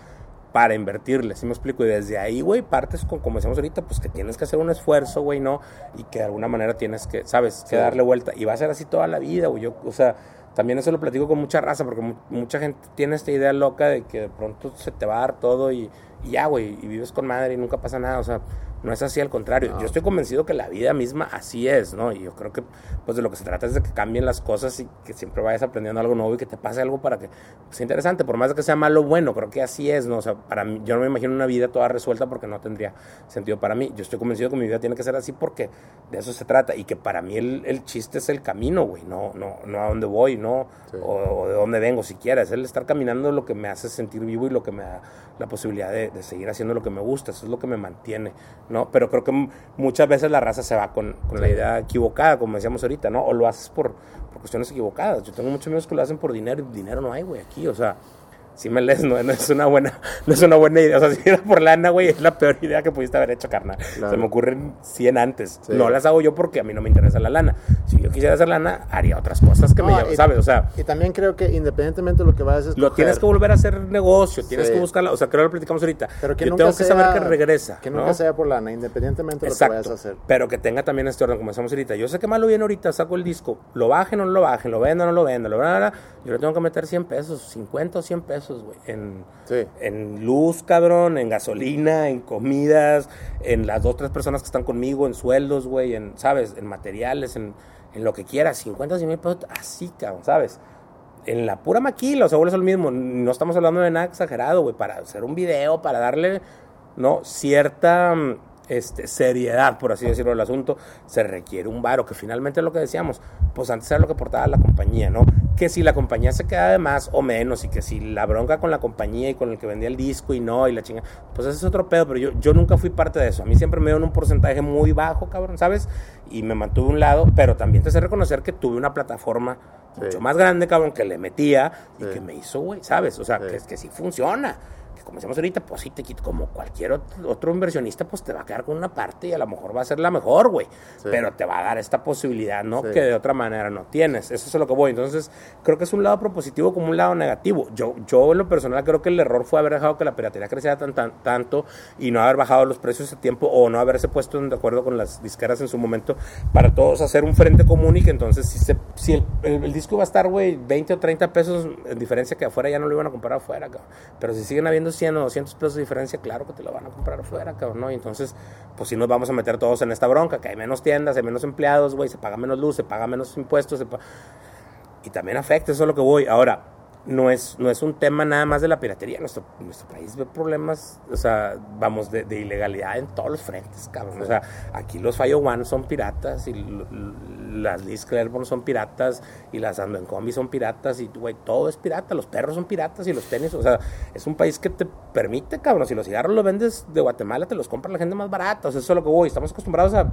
para invertirle, ¿sí me explico? Y desde ahí, güey, partes con, como decíamos ahorita, pues que tienes que hacer un esfuerzo, güey, ¿no? Y que de alguna manera tienes que, ¿sabes? Que Sí. darle vuelta. Y va a ser así toda la vida, güey. Yo, o sea, también eso lo platico con mucha raza, porque mu- mucha gente tiene esta idea loca de que de pronto se te va a dar todo y, y ya, güey, y vives con madre y nunca pasa nada. O sea, no es así, al contrario. No. Yo estoy convencido que la vida misma así es, ¿no? Y yo creo que, pues, de lo que se trata es de que cambien las cosas y que siempre vayas aprendiendo algo nuevo y que te pase algo para que sea interesante. Por más de que sea malo o bueno, creo que así es, ¿no? O sea, para mí, yo no me imagino una vida toda resuelta porque no tendría sentido para mí. Yo estoy convencido que mi vida tiene que ser así porque de eso se trata y que para mí el, el chiste es el camino, güey, no, no, no a dónde voy, no, Sí. o, o de dónde vengo siquiera. Es el estar caminando lo que me hace sentir vivo y lo que me da la posibilidad de, de seguir haciendo lo que me gusta. Eso es lo que me mantiene, ¿no? Pero creo que muchas veces la raza se va con, con la idea equivocada, como decíamos ahorita, ¿no? O lo haces por, por cuestiones equivocadas. Yo tengo muchos amigos que lo hacen por dinero y dinero no hay, güey, aquí, o sea... Si me lees, no, no es una buena, no es una buena idea. O sea, si era por lana, güey, es la peor idea que pudiste haber hecho, carnal. Claro. Se me ocurren 100 antes. Sí. No las hago yo porque a mí no me interesa la lana. Si yo quisiera hacer lana, haría otras cosas que me No, llevan, ¿sabes? O sea, Y también creo que independientemente de lo que vayas a escoger, lo tienes que volver a hacer negocio, tienes Sí. que buscarla. O sea, creo que lo platicamos ahorita. pero que yo nunca tengo que sea, saber que regresa. Que ¿no? nunca sea por lana, independientemente de lo que vayas a hacer. Pero que tenga también este orden, como decíamos ahorita. Yo sé que malo viene ahorita, saco el disco, lo bajen o no lo bajen, lo venda o no lo venda, lo bla, bla, bla, yo le tengo que meter 100 pesos, 50 o 100 pesos, güey, en, Sí. en luz, cabrón, en gasolina, en comidas, en las dos, tres personas que están conmigo, en sueldos, güey, en, ¿sabes? En materiales, en, en lo que quieras, 50, 100 mil pesos, así, cabrón, ¿sabes? En la pura maquila, o sea, vuelve a lo mismo. No estamos hablando de nada exagerado, güey, para hacer un video, para darle, ¿no? Cierta, mm, este, seriedad, por así decirlo, del asunto, se requiere un varo, que finalmente es lo que decíamos, pues antes era lo que aportaba la compañía, ¿no? Que si la compañía se queda de más o menos y que si la bronca con la compañía y con el que vendía el disco y no, y la chinga, pues ese es otro pedo, pero yo, yo nunca fui parte de eso. A mí siempre me dieron un porcentaje muy bajo, cabrón, ¿sabes? Y me mantuve a un lado, pero también te sé reconocer que tuve una plataforma mucho más grande, cabrón, que le metía y Sí. que me hizo, güey, ¿sabes? O sea, Sí. que, que sí funciona. Como decíamos ahorita, pues sí te quito, como cualquier otro, inversionista, pues te va a quedar con una parte y a lo mejor va a ser la mejor, güey. Sí. Pero te va a dar esta posibilidad, ¿no? Sí. Que de otra manera no tienes. Eso es a lo que voy. Entonces, creo que es un lado propositivo como un lado negativo. Yo, yo en lo personal creo que el error fue haber dejado que la piratería creciera tan, tan- tanto y no haber bajado los precios ese tiempo o no haberse puesto de acuerdo con las disqueras en su momento para todos hacer un frente común y que entonces si, se, si el, el- el disco iba a estar, güey, 20 o 30 pesos en diferencia que afuera ya no lo iban a comprar afuera, cabrón. Pero si siguen habiendo 100 o 200 pesos de diferencia, claro que te lo van a comprar afuera, cabrón, ¿no? Y entonces, pues si nos vamos a meter todos en esta bronca, que hay menos tiendas, hay menos empleados, güey, se paga menos luz, se paga menos impuestos, se pa- y también afecta, eso es lo que voy. Ahora, no es, no es un tema nada más de la piratería. Nuestro, nuestro país ve problemas, o sea, vamos, de, de ilegalidad en todos los frentes, cabrón. O sea, aquí los Fallo One son piratas y las Liz Claiborne son piratas y las Ando en Combi son piratas y, güey, todo es pirata. Los perros son piratas y los tenis, o sea, es un país que te permite, cabrón. Si los cigarros los vendes de Guatemala, te los compra la gente más barata. O sea, eso es lo que voy. Estamos acostumbrados a,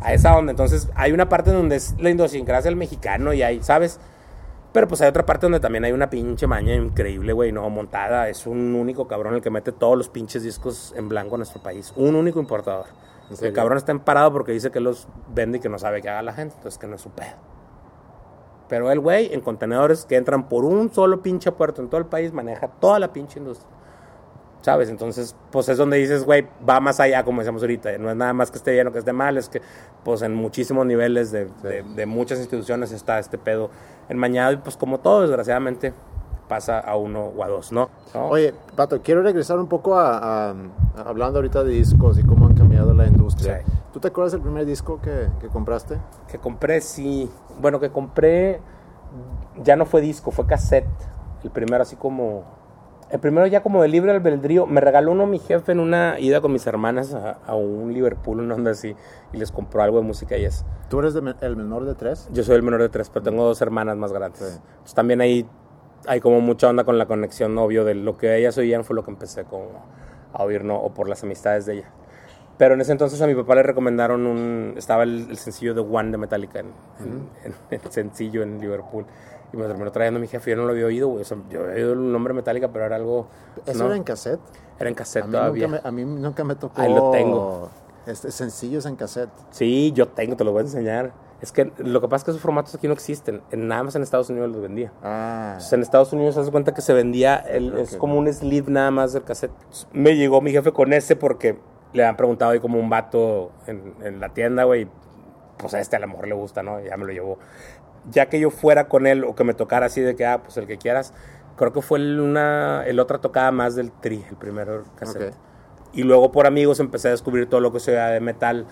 a esa onda. Entonces, hay una parte donde es la idiosincrasia del mexicano y hay, ¿sabes? Pero pues hay otra parte donde también hay una pinche maña increíble, güey, no montada. Es un único cabrón el que mete todos los pinches discos en blanco en nuestro país. Un único importador. ¿En El cabrón está emparado porque dice que los vende y que no sabe qué haga la gente. Entonces que no es su pedo. Pero el güey, en contenedores que entran por un solo pinche puerto en todo el país, maneja toda la pinche industria. ¿Sabes? Entonces, pues es donde dices, güey, va más allá, como decíamos ahorita. No es nada más que esté bien o que esté mal, es que, pues en muchísimos niveles de, de- de muchas instituciones está este pedo enmañado y, pues como todo, desgraciadamente, pasa a uno o a dos, ¿no? ¿No? Oye, Pato, quiero regresar un poco a, a- a- hablando ahorita de discos y cómo han cambiado la industria. Sí. ¿Tú te acuerdas del primer disco que, que compraste? Que compré, sí. Bueno, que compré, ya no fue disco, fue cassette. El primero así como... El primero ya como de libre albedrío. Me regaló uno mi jefe en una ida con mis hermanas a, a un Liverpool, una onda así. Y les compró algo de música y es... ¿Tú eres de el menor de tres? Yo soy el menor de tres, pero tengo dos hermanas más grandes. Sí. Entonces, también ahí hay como mucha onda con la conexión, obvio, de lo que ellas oían fue lo que empecé como a oír, ¿no? O por las amistades de ella. Pero en ese entonces a mi papá le recomendaron un... Estaba el, el sencillo de One de Metallica en, en- en el sencillo en Liverpool. Y me lo terminó trayendo mi jefe. Yo no lo había oído, güey. O sea, yo había oído el nombre Metallica, pero era algo... ¿Eso ¿no? era en cassette? Era en cassette A mí, todavía. nunca me, a mí nunca me tocó. Ahí lo tengo. Este, sencillos en cassette. Sí, yo tengo, te lo voy a enseñar. Es que lo que pasa es que esos formatos aquí no existen. En, nada más en Estados Unidos los vendía. Ah, Entonces, en Estados Unidos se hace cuenta que se vendía, el- Ok. es como un sleeve nada más del cassette. Me llegó mi jefe con ese porque le han preguntado ahí como un vato en, en la tienda, güey. Pues a este a lo mejor le gusta, ¿no? Ya me lo llevó. Ya que yo fuera con él o que me tocara así de que, ah, pues el que quieras. Creo que fue el, una, el otra tocada más del tri, el primero cassette. Ok. Y luego por amigos empecé a descubrir todo lo que se veía de metal,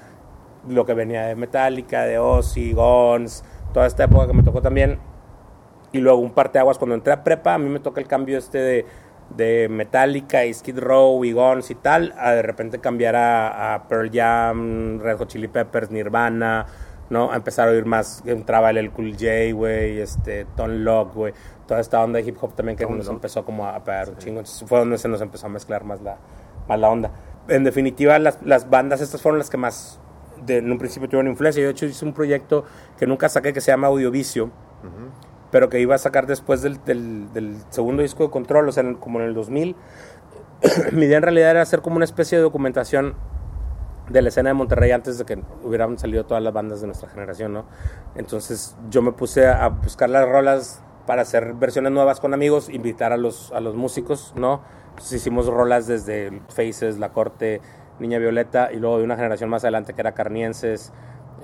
lo que venía de Metallica, de Ozzy, Guns, toda esta época que me tocó también. Y luego un parteaguas cuando entré a prepa, a mí me toca el cambio este de, de Metallica y Skid Row y Guns y tal, a de repente cambiar a, a Pearl Jam, Red Hot Chili Peppers, Nirvana, ¿no? A empezar a oír más, entraba el, el Cool J, güey, este, Ton Lock, güey, toda esta onda de hip hop también que nos empezó como a pegar un chingo, entonces fue donde se nos empezó a mezclar más la, más la onda. En definitiva, las, las bandas estas fueron las que más, de, en un principio tuvieron influencia, yo de hecho hice un proyecto que nunca saqué que se llama Audiovicio, pero que iba a sacar después del, del- del segundo disco de Control, o sea, como en el 2000. Mi idea en realidad era hacer como una especie de documentación de la escena de Monterrey antes de que hubieran salido todas las bandas de nuestra generación, ¿no? Entonces yo me puse a buscar las rolas para hacer versiones nuevas con amigos, invitar a los, a los músicos, ¿no? Entonces hicimos rolas desde Faces, La Corte, Niña Violeta, y luego de una generación más adelante que era Carnienses,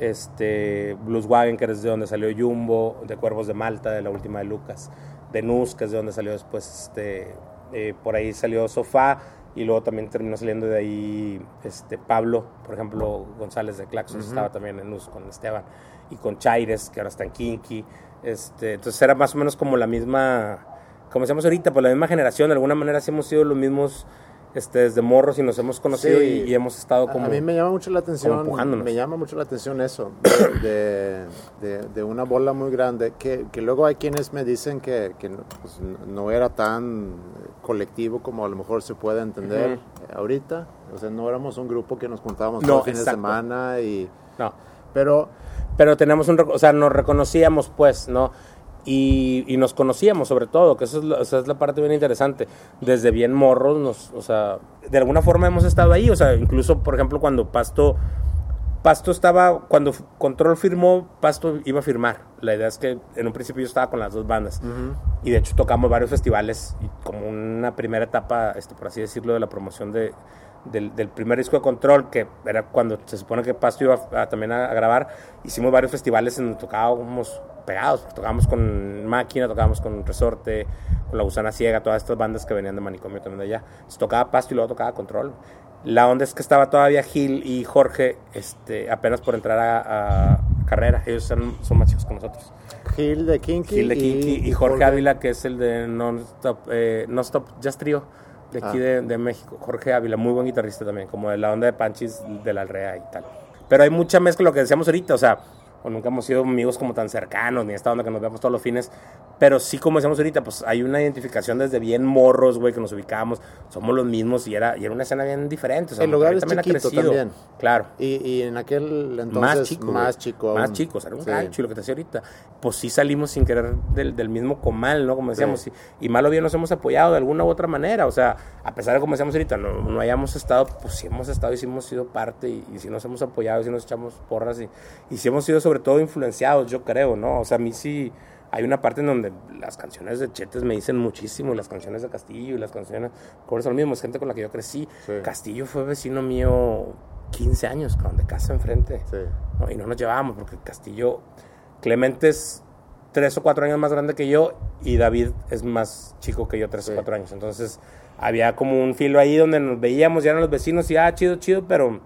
este, Blues Wagon, que es de donde salió Jumbo, de Cuervos de Malta, de la última de Lucas, de Nus, que es de donde salió después, este, eh, por ahí salió Sofá, y luego también terminó saliendo de ahí este, Pablo, por ejemplo, González de Claxos, estaba también en Nus con Esteban, y con Chaires, que ahora está en Kinky, este, entonces era más o menos como la misma, como decíamos ahorita, pues la misma generación, de alguna manera sí hemos sido los mismos este, desde morros y nos hemos conocido Sí. y, y hemos estado como... a mí me llama mucho la atención me llama mucho la atención eso de, de- de- una bola muy grande que, que luego hay quienes me dicen que, que no, pues, no- era tan colectivo como a lo mejor se puede entender Ujú. ahorita o sea no éramos un grupo que nos juntábamos No, todos los fines de semana y No, pero pero tenemos un... O sea, nos reconocíamos pues, ¿no? Y, y nos conocíamos sobre todo, que eso es, la, esa es la parte bien interesante. Desde bien morros, nos, o sea, de alguna forma hemos estado ahí, o sea, incluso, por ejemplo, cuando Pasto... Pasto estaba, cuando Control firmó, Pasto iba a firmar. La idea es que en un principio yo estaba con las dos bandas. Y de hecho tocamos varios festivales y como una primera etapa, este, por así decirlo, de la promoción de, del, del primer disco de Control, que era cuando se supone que Pasto iba a- también a, a grabar. Hicimos varios festivales en donde tocábamos pegados. Tocábamos con Máquina, tocábamos con Resorte, con La Gusana Ciega, todas estas bandas que venían de Manicomio también de allá. Entonces, tocaba Pasto y luego tocaba Control. La onda es que estaba todavía Gil y Jorge este, apenas por entrar a, a carrera. Ellos son, son más chicos que nosotros. Gil de Kinky, Gil de Kinky y, Jorge Ávila, que es el de Non Stop, eh, non Stop Jazz Trio, de aquí Ah. de, de México. Jorge Ávila, muy buen guitarrista también, como de la onda de Panchis de la Alrea y tal. Pero hay mucha mezcla, lo que decíamos ahorita, o sea, o nunca hemos sido amigos como tan cercanos, ni esta onda que nos vemos todos los fines, pero sí, como decíamos ahorita, pues hay una identificación desde bien morros, güey, que nos ubicábamos, somos los mismos y era, y era una escena bien diferente. O sea, El lugar es también ha chiquito crecido. también. Claro y, y en aquel entonces más chico. más chico Más chico, o sea, era un Sí. rancho y lo que te decía ahorita. Pues sí salimos sin querer del, del mismo comal, ¿no? Como decíamos. Sí. Y, y mal o bien nos hemos apoyado de alguna u otra manera. O sea, a pesar de como decíamos ahorita, no, no hayamos estado, pues sí hemos estado y sí hemos sido parte y, y sí nos hemos apoyado y sí nos echamos porras y, y sí hemos sido sobre todo influenciados, yo creo, ¿no? O sea, a mí sí hay una parte en donde las canciones de Chetes me dicen muchísimo, las canciones de Castillo y las canciones, por eso lo mismo, es gente con la que yo crecí. Sí. Castillo fue vecino mío 15 años, cabrón, de casa enfrente. Sí. ¿no? Y no nos llevábamos porque Castillo, Clemente es tres o cuatro años más grande que yo y David es más chico que yo, tres Sí. o cuatro años. Entonces había como un filo ahí donde nos veíamos, ya eran los vecinos y ah, chido, chido, pero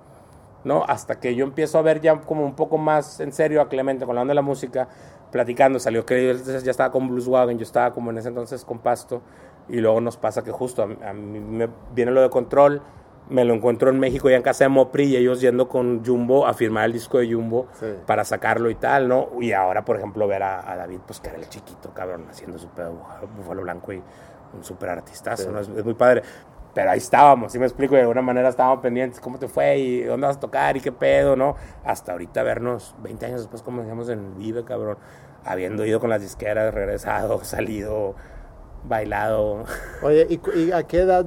no, hasta que yo empiezo a ver ya como un poco más en serio a Clemente con la onda de la música, platicando, salió que ya estaba con Blues Wagon, yo estaba como en ese entonces con Pasto y luego nos pasa que justo a, a mí me viene lo de control. Me lo encuentro en México ya en casa de Mopri y ellos yendo con Jumbo a firmar el disco de Jumbo Sí. para sacarlo y tal, ¿no? Y ahora, por ejemplo, ver a, a David, pues que era el chiquito, cabrón, haciendo su pedo Búfalo- Búfalo Blanco y un súper artistazo, Sí. ¿no? Es, es muy padre. Pero ahí estábamos, ¿sí me explico? De alguna manera estábamos pendientes, ¿cómo te fue? ¿Y dónde vas a tocar? ¿Y qué pedo, no? Hasta ahorita vernos 20 años después, como decíamos en Vive, cabrón, habiendo ido con las disqueras, regresado, salido, bailado. Oye, ¿y, a qué edad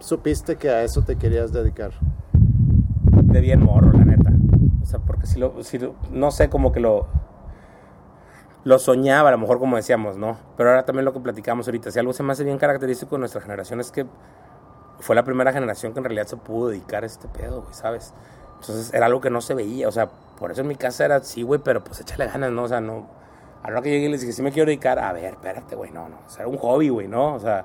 supiste que a eso te querías dedicar? de bien morro, la neta. O sea, porque si lo, si lo- no sé, como que lo, lo soñaba, a lo mejor como decíamos, ¿no? Pero ahora también lo que platicamos ahorita, si algo se me hace bien característico de nuestra generación es que fue la primera generación que en realidad se pudo dedicar a este pedo, güey, ¿sabes? Entonces era algo que no se veía, o sea, por eso en mi casa era sí, güey, pero pues échale ganas, ¿no? O sea, no. A la que llegué y les dije, sí me quiero dedicar, a ver, espérate, güey, no, no. O sea, era un hobby, güey, ¿no? O sea,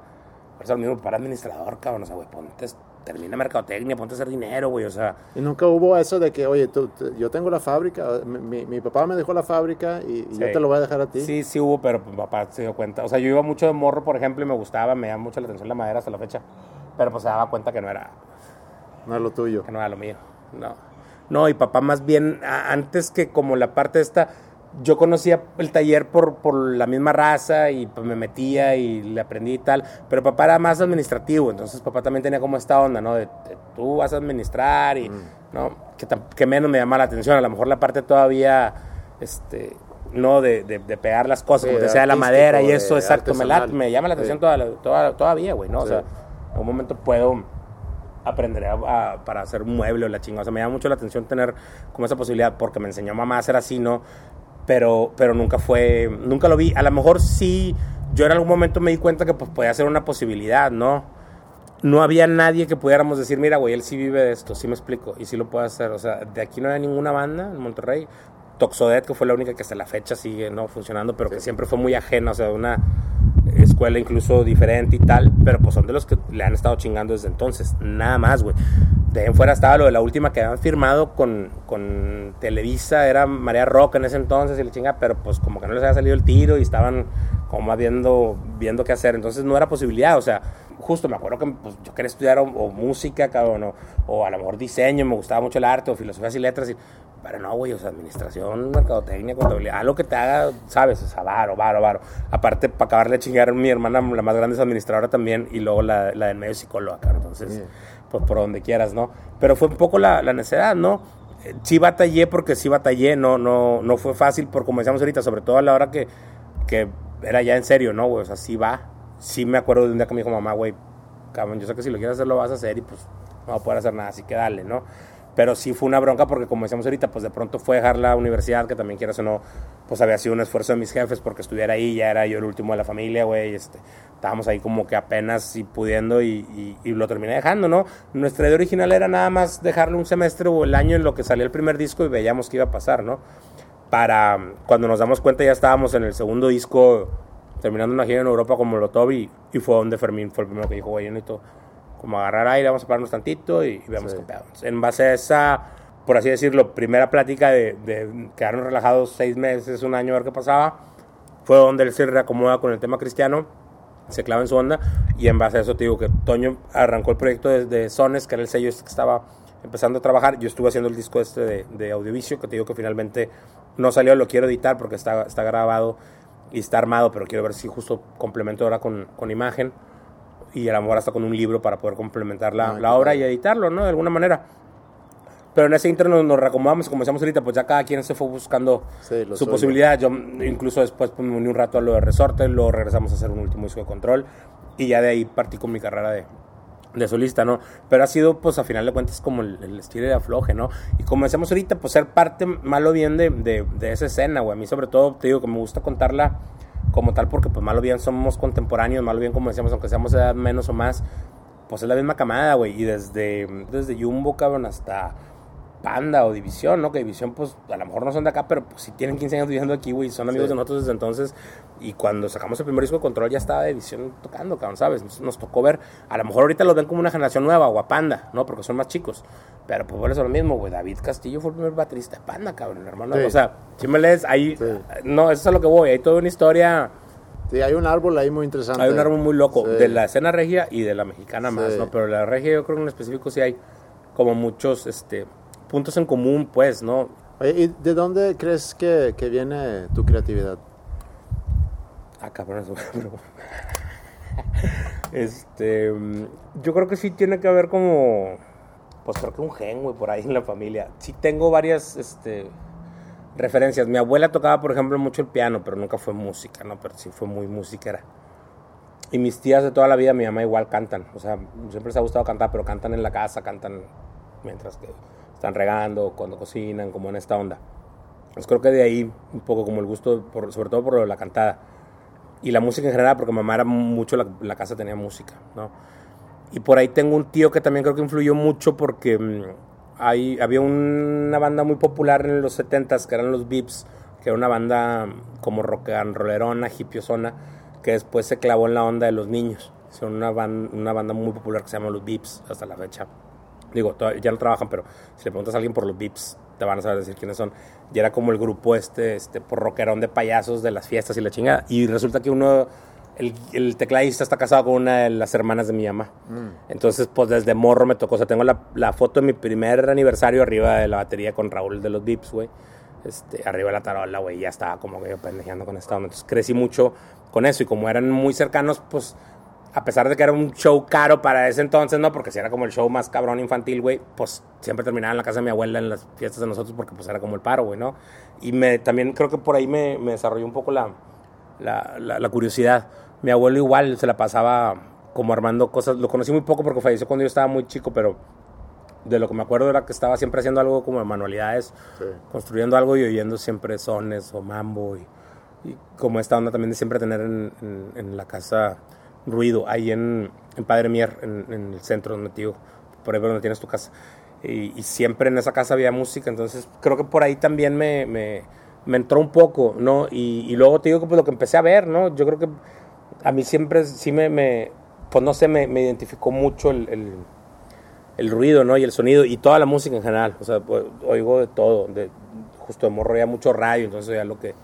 por eso mismo para administrador, cabrón, o sea, güey, ponte, termina mercadotecnia, ponte a hacer dinero, güey, o sea. Y nunca hubo eso de que, oye, tú, yo tengo la fábrica, mi, mi- papá me dejó la fábrica y, y yo Sí. te lo voy a dejar a ti. Sí, sí hubo, pero pues, mi papá se dio cuenta. O sea, yo iba mucho de morro, por ejemplo, y me gustaba, me llama mucho la atención la madera hasta la fecha. Pero pues se daba cuenta que no era, No es lo tuyo. que no era lo mío. No. No, y papá más bien, antes que como la parte esta, yo conocía el taller por, por la misma raza y pues me metía y le aprendí y tal, pero papá era más administrativo, entonces papá también tenía como esta onda, ¿no? De, de tú vas a administrar y, ¿no? Que, menos me llama la atención, a lo mejor la parte todavía, este, no de, de, de pegar las cosas, Sí, como te de la madera y eso, exacto, me, la- me llama la Sí. atención toda la- toda- todavía, güey, ¿no? O Sí. sea, en algún momento puedo aprender a- a- para hacer un mueble o la chingada. O sea, me llama mucho la atención tener como esa posibilidad porque me enseñó mamá a hacer así, ¿no? Pero, pero nunca fue, nunca lo vi. A lo mejor sí, yo en algún momento me di cuenta que pues podía ser una posibilidad, ¿no? No había nadie que pudiéramos decir, mira, güey, él sí vive de esto, sí me explico, y sí lo puede hacer. O sea, de aquí no hay ninguna banda en Monterrey. Toxodet, que fue la única que hasta la fecha sigue no funcionando, pero que siempre fue muy ajena, o sea, una escuela incluso diferente y tal, pero pues son de los que le han estado chingando desde entonces, nada más, güey. De en fuera estaba lo de la última que habían firmado con, con Televisa, era María Roca en ese entonces y la chinga, pero pues como que no les había salido el tiro y estaban como viendo, viendo qué hacer. Entonces no era posibilidad, o sea, justo me acuerdo que pues, yo quería estudiar o, o música, cabrón, o, o, a lo mejor diseño, me gustaba mucho el arte, o filosofías y letras, y, pero no, güey, o sea, administración, mercadotecnia, contabilidad, algo que te haga, sabes, o sea, varo, varo, varo. Aparte, para acabarle de chingar, mi hermana, la más grande es administradora también, y luego la, la del medio psicóloga, cabrón, entonces, pues por donde quieras, ¿no? Pero fue un poco la, la necesidad, ¿no? Eh, Sí batallé porque sí batallé, no, no, no fue fácil, por como decíamos ahorita, sobre todo a la hora que, que era ya en serio, ¿no, güey? O sea, sí va. Sí me acuerdo de un día que me dijo mamá, güey, cabrón, yo sé que si lo quieres hacer lo vas a hacer y pues no va a poder hacer nada, así que dale, ¿no? Pero sí fue una bronca porque como decíamos ahorita, pues de pronto fue dejar la universidad, que también quieras o no, pues había sido un esfuerzo de mis jefes porque estuviera ahí, ya era yo el último de la familia, güey, este, estábamos ahí como que apenas y pudiendo y, y- y lo terminé dejando, ¿no? Nuestra idea original era nada más dejarle un semestre o el año en lo que salía el primer disco y veíamos qué iba a pasar, ¿no? Para cuando nos damos cuenta ya estábamos en el segundo disco, terminando una gira en Europa como Molotov y, y fue donde Fermín fue el primero que dijo, güey, yo necesito como agarrar aire, vamos a pararnos tantito y, y veamos Sí. qué pedo. En base a esa, por así decirlo, primera plática de, de quedarnos relajados seis meses, un año, a ver qué pasaba, fue donde él se reacomoda con el tema cristiano, se clava en su onda y en base a eso te digo que Toño arrancó el proyecto de, de Sones, que era el sello este que estaba empezando a trabajar. Yo estuve haciendo el disco este de, de Audiovisio, que te digo que finalmente no salió, lo quiero editar porque está, está grabado y está armado, pero quiero ver si justo complemento ahora con, con imagen y a lo mejor hasta con un libro para poder complementar la, Ah, la obra y editarlo, ¿no? De alguna manera. Pero en ese interno nos, nos reacomodamos, como decíamos ahorita, pues ya cada quien se fue buscando Sí, su suyo. posibilidad. Yo mm, incluso después pues, me uní un rato a lo de Resorte, luego regresamos a hacer un último disco de control y ya de ahí partí con mi carrera de, de solista, ¿no? Pero ha sido, pues, a final de cuentas, como el, estilo de afloje, ¿no? Y como decíamos ahorita, pues, ser parte, malo bien, de, de, de esa escena, güey. A mí, sobre todo, te digo que me gusta contarla como tal, porque, pues, malo bien somos contemporáneos, malo bien, como decíamos, aunque seamos edad menos o más, pues, es la misma camada, güey. Y desde, desde Jumbo, cabrón, hasta Panda o División, ¿no? Que División, pues, a lo mejor no son de acá, pero pues sí tienen 15 años viviendo aquí, güey, son amigos Sí. de nosotros desde entonces. Y cuando sacamos el primer disco de Control ya estaba División tocando, cabrón, ¿sabes? Nos, nos tocó ver, a lo mejor ahorita los ven como una generación nueva o a Panda, ¿no? Porque son más chicos. Pero pues por eso lo mismo, güey. David Castillo fue el primer baterista de Panda, cabrón, hermano. Sí. O sea, si me lees, ahí, Sí. no, eso es a lo que voy. Hay toda una historia, Sí, hay un árbol ahí muy interesante. hay un árbol muy loco Sí. de la escena regia y de la mexicana más. ¿no? Pero la regia yo creo que en específico sí hay como muchos, este, puntos en común, pues, ¿no? Oye, ¿y de dónde crees que, que viene tu creatividad? Ah, cabrón, es buena pregunta. Este, mm, yo creo que sí tiene que haber como, pues creo que un gen, güey, por ahí en la familia. Sí tengo varias, este, referencias. Mi abuela tocaba, por ejemplo, mucho el piano, pero nunca fue música, ¿no? Pero sí fue muy musiquera. Y mis tías de toda la vida, mi mamá igual cantan. O sea, siempre les ha gustado cantar, pero cantan en la casa, cantan mientras que están regando, cuando cocinan, como en esta onda. Pues creo que de ahí un poco como el gusto, por, sobre todo por lo de la cantada. Y la música en general, porque mamá era mucho, la, la casa tenía música, ¿no? Y por ahí tengo un tío que también creo que influyó mucho porque mm, hay, había una banda muy popular en los 70s que eran los Beeps, que era una banda como rock and rollerona, hippiosona, que después se clavó en la onda de los niños. Son una, ban- una banda muy popular que se llama los Beeps hasta la fecha. Digo, ya no trabajan, pero si le preguntas a alguien por los Beeps, te van a saber decir quiénes son. Y era como el grupo este, este por rockerón de payasos de las fiestas y la chingada. Y resulta que uno, el, el tecladista está casado con una de las hermanas de mi mamá. Entonces, pues desde morro me tocó. O sea, tengo la, la foto de mi primer aniversario arriba de la batería con Raúl de los Beeps, güey. Este, arriba de la tarola, güey, ya estaba como que yo pendejeando con esta. Entonces crecí mucho con eso y como eran muy cercanos, pues a pesar de que era un show caro para ese entonces, ¿no? Porque si era como el show más cabrón infantil, güey, pues siempre terminaba en la casa de mi abuela en las fiestas de nosotros porque pues era como el paro, güey, ¿no? Y me, también creo que por ahí me, me desarrolló un poco la, la, la- la curiosidad. Mi abuelo igual se la pasaba como armando cosas. Lo conocí muy poco porque falleció cuando yo estaba muy chico, pero de lo que me acuerdo era que estaba siempre haciendo algo como de manualidades, Sí. construyendo algo y oyendo siempre sones o mambo y, y como esta onda también de siempre tener en, en- en la casa ruido, ahí en, en Padre Mier, en, en el centro donde por ahí donde tienes tu casa. Y, y siempre en esa casa había música, entonces creo que por ahí también me, me, me entró un poco, ¿no? Y, y luego te digo que pues lo que empecé a ver, ¿no? Yo creo que a mí siempre sí me, me pues no sé, me, me identificó mucho el, el, el ruido, ¿no? Y el sonido y toda la música en general. O sea, pues, oigo de todo. De, justo de morro ya mucho radio, entonces ya lo que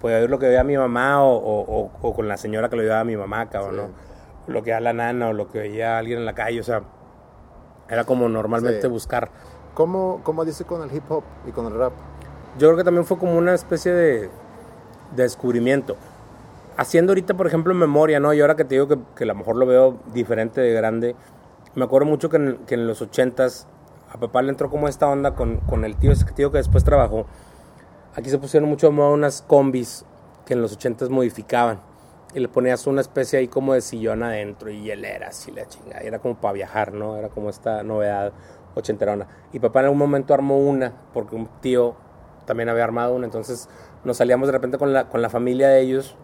podía oír lo que oía mi mamá o, o- o- o con la señora que lo oía a mi mamá, cabrón, Sí. ¿no? Lo que oía la nana o lo que oía alguien en la calle, o sea, era como normalmente Sí. buscar. ¿Cómo, ¿Cómo dice con el hip hop y con el rap? Yo creo que también fue como una especie de, de descubrimiento. Haciendo ahorita, por ejemplo, memoria, ¿no? Y ahora que te digo que, que a lo mejor lo veo diferente de grande, me acuerdo mucho que en, que en los ochentas a papá le entró como esta onda con, con el tío, ese tío que después trabajó. Aquí se pusieron mucho de moda unas combis que en los ochentas modificaban. Y le ponías una especie ahí como de sillón adentro y hieleras y la chingada. Y era como para viajar, ¿no? Era como esta novedad ochenterona. Y papá en algún momento armó una, porque un tío también había armado una. Entonces nos salíamos de repente con la, con la familia de ellos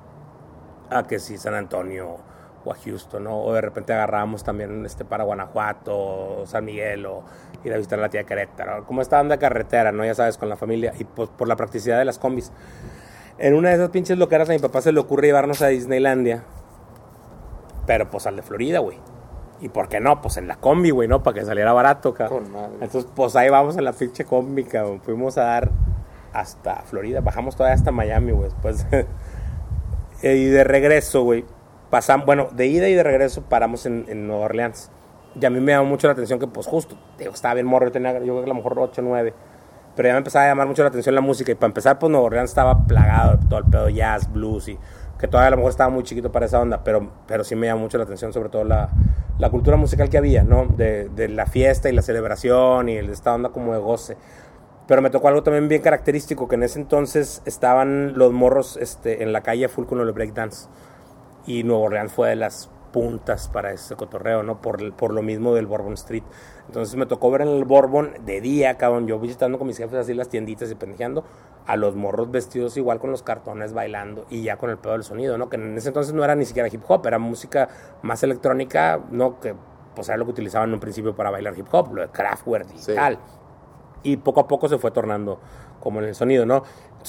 a que si San Antonio o a Houston, ¿no? O de repente agarrábamos también este para Guanajuato o San Miguel o ir a visitar a la tía Querétaro. Como esta banda carretera, ¿no? Ya sabes, con la familia y pues por la practicidad de las combis. En una de esas pinches loqueras a mi papá se le ocurre llevarnos a Disneylandia, pero pues al de Florida, güey. ¿Y por qué no? Pues en la combi, güey, ¿no? Para que saliera barato, cabrón. Entonces, pues ahí vamos en la pinche combi, cabrón. Fuimos a dar hasta Florida, bajamos todavía hasta Miami, güey. Después y de regreso, güey, pasamos, bueno, de ida y de regreso paramos en, en Nueva Orleans. Y a mí me llamó mucho la atención que, pues justo, digo, estaba bien morro, yo tenía, yo creo que a lo mejor 8 o 9. Pero ya me empezaba a llamar mucho la atención la música. Y para empezar, pues Nueva Orleans estaba plagado de todo el pedo jazz, blues y que todavía a lo mejor estaba muy chiquito para esa onda, pero, pero sí me llamó mucho la atención, sobre todo la, la cultura musical que había, ¿no? De, de la fiesta y la celebración y esta onda como de goce. Pero me tocó algo también bien característico, que en ese entonces estaban los morros este, en la calle full con el breakdance. Y Nueva Orleans fue de las puntas para ese cotorreo, ¿no? Por, por lo mismo del Bourbon Street. Entonces me tocó ver en el Bourbon de día, cabrón, yo visitando con mis jefes así las tienditas y pendejeando, a los morros vestidos igual con los cartones bailando y ya con el pedo del sonido, ¿no? Que en ese entonces no era ni siquiera hip hop, era música más electrónica, ¿no? Que pues era lo que utilizaban en un principio para bailar hip hop, lo de Kraftwerk y Sí. tal y poco a poco se fue tornando como en el sonido, ¿no?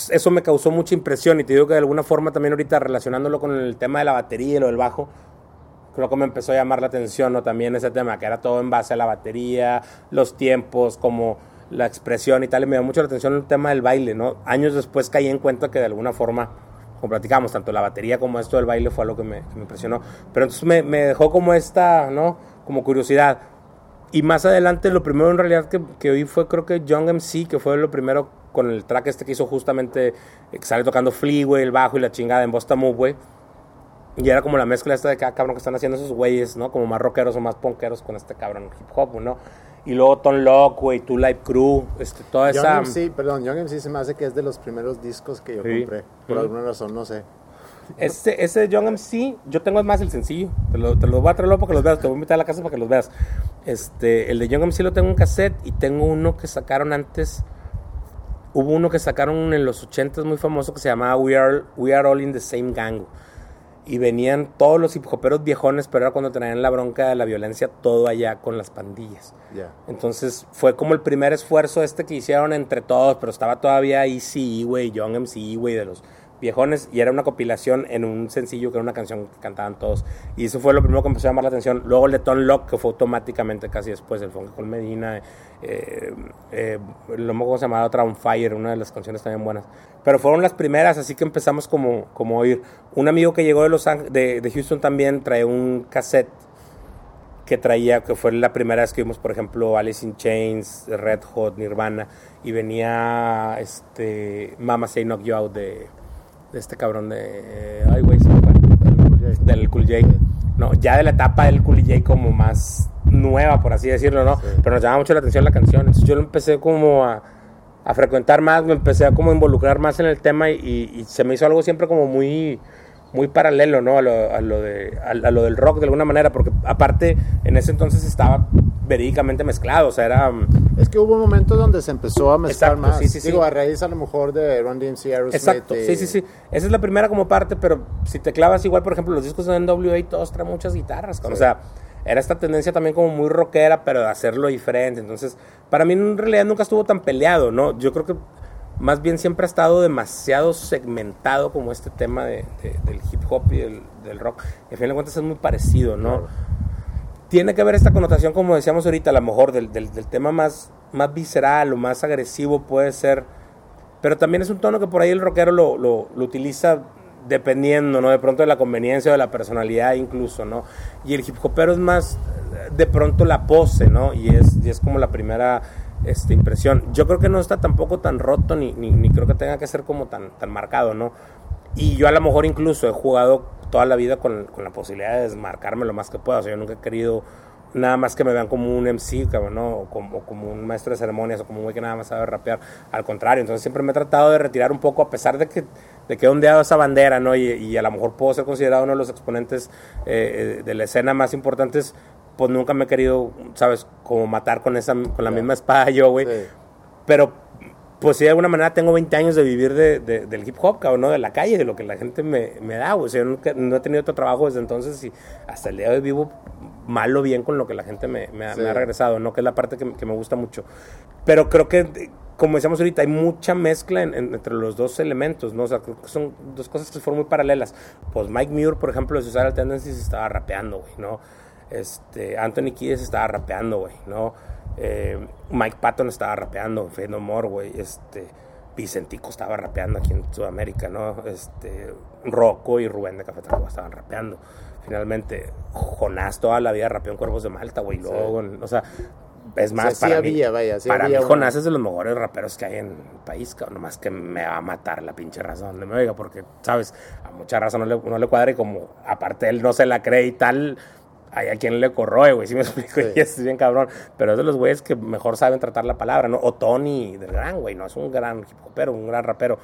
Eso me causó mucha impresión y te digo que de alguna forma también ahorita relacionándolo con el tema de la batería y lo del bajo, creo que me empezó a llamar la atención, ¿no? También ese tema, que era todo en base a la batería, los tiempos, como la expresión y tal, y me llamó mucho la atención el tema del baile, ¿no? Años después caí en cuenta que de alguna forma, como platicamos, tanto la batería como esto del baile fue algo que me, que me impresionó, pero entonces me, me dejó como esta, ¿no? Como curiosidad. Y más adelante, lo primero en realidad que, que oí fue, creo que Young MC, que fue lo primero con el track este que hizo justamente, eh, que sale tocando Flea, güey, el bajo y la chingada en Bosta Move. Y era como la mezcla esta de cada cabrón que están haciendo esos güeyes, ¿no? Como más rockeros o más punkeros con este cabrón hip hop, ¿no? Y luego Ton Lock, güey, Two Life Crew, este, toda esa... Young MC, perdón, Young MC se me hace que es de los primeros discos que yo Sí. compré. Por Sí. alguna razón, no sé. Ese, ese Young MC, yo tengo más el sencillo. Te lo, te lo voy a traer luego para que los veas. Te voy a invitar a la casa para que los veas. Este, el de Young MC lo tengo en cassette y tengo uno que sacaron antes. Hubo uno que sacaron en los 80s muy famoso que se llamaba We Are, We Are All in the Same Gang. Y venían todos los hip hoperos viejones, pero era cuando traían la bronca de la violencia todo allá con las pandillas. Entonces fue como el primer esfuerzo este que hicieron entre todos, pero estaba todavía Easy, güey, Young MC, güey, de los viejones, y era una compilación en un sencillo que era una canción que cantaban todos. Y eso fue lo primero que empezó a llamar la atención. Luego Ton Lock, que fue automáticamente casi después, el Funk con Medina, eh, eh, lo cómo se llamaba otra, On Fire, una de las canciones también buenas. Pero fueron las primeras, así que empezamos como, como a oír. Un amigo que llegó de, Los de, de Houston también trae un cassette que traía, que fue la primera vez que vimos, por ejemplo, Alice in Chains, Red Hot, Nirvana, y venía este Mama Say Knock You Out de, de este cabrón de. Ay, güey. Del Cool J. No, ya de la etapa del Cool J como más nueva, por así decirlo, ¿no? Sí. Pero nos llamaba mucho la atención la canción. Entonces yo lo empecé como a, a frecuentar más, me empecé a como involucrar más en el tema y, y- y se me hizo algo siempre como muy muy paralelo, ¿no? A lo, a lo de, a, a lo del rock de alguna manera, porque aparte en ese entonces estaba verídicamente mezclado, o sea, era... Es que hubo un momento donde se empezó a mezclar Exacto, más. sí, sí, sí. Digo, a raíz a lo mejor de Run DMC, Aerosmith. Exacto, y- sí, sí, sí. Esa es la primera como parte, pero si te clavas igual, por ejemplo, los discos de NWA todos traen muchas guitarras. cabrón. O sea, era esta tendencia también como muy rockera, pero de hacerlo diferente. Entonces, para mí en realidad nunca estuvo tan peleado, ¿no? Yo creo que más bien siempre ha estado demasiado segmentado como este tema de, de- del hip hop y del, del rock. Y al final de cuentas es muy parecido, ¿no? Claro. Tiene que ver esta connotación, como decíamos ahorita, a lo mejor del, del, del tema más, más visceral o más agresivo puede ser Pero también es un tono que por ahí el rockero lo, lo, lo utiliza dependiendo, ¿no? De pronto de la conveniencia o de la personalidad incluso, ¿no? Y el hip hopero es más de pronto la pose, ¿no? Y es, y es como la primera este, impresión. Yo creo que no está tampoco tan roto ni, ni, ni creo que tenga que ser como tan, tan marcado, ¿no? Y yo a lo mejor incluso he jugado toda la vida con, con la posibilidad de desmarcarme lo más que pueda. O sea, yo nunca he querido nada más que me vean como un MC, cabrón, ¿no? O como, o como un maestro de ceremonias o como un güey que nada más sabe rapear. Al contrario, entonces siempre me he tratado de retirar un poco a pesar de que, de que he ondeado esa bandera, ¿no? Y, y a lo mejor puedo ser considerado uno de los exponentes eh, de la escena más importantes, pues nunca me he querido, ¿sabes? Como matar con, esa, con la misma espada yo, güey. Sí. Pero pues sí, de alguna manera tengo 20 años de vivir de, de- del hip hop, cabrón, ¿no? De la calle, de lo que la gente me, me da. O sea, yo nunca- no he tenido otro trabajo desde entonces y hasta el día de hoy vivo mal o bien con lo que la gente me, me ha, Sí. me ha regresado, ¿no? Que es la parte que, que me gusta mucho. Pero creo que, como decíamos ahorita, hay mucha mezcla en- en- entre los dos elementos, ¿no? O sea, creo que son dos cosas que fueron muy paralelas. Pues Mike Muir, por ejemplo, de Suicidal Tendencies estaba rapeando, güey, ¿no? Este, Anthony Kiedis estaba rapeando, güey, ¿no? Eh, Mike Patton estaba rapeando, Fade No More, güey, este... Vicentico estaba rapeando aquí en Sudamérica, ¿no? Este, Rocco y Rubén de Café Tacuba estaban rapeando. Finalmente, Jonás toda la vida rapeó en Cuervos de Malta, güey. Luego, o sea, es más, para mí, vaya, sí para había mí una- Jonás es de los mejores raperos que hay en el país, cabrón. Nomás que me va a matar la pinche razón donde me oiga, porque, ¿sabes? A mucha raza no le, no le cuadra y como, aparte él no se la cree y tal, hay a quien le corroe, güey, ¿sí me explico? Sí. Y es bien cabrón. Pero es de los güeyes que mejor saben tratar la palabra, ¿no? O Tony del Gran, güey, ¿no? Es un gran hip hopero, un gran rapero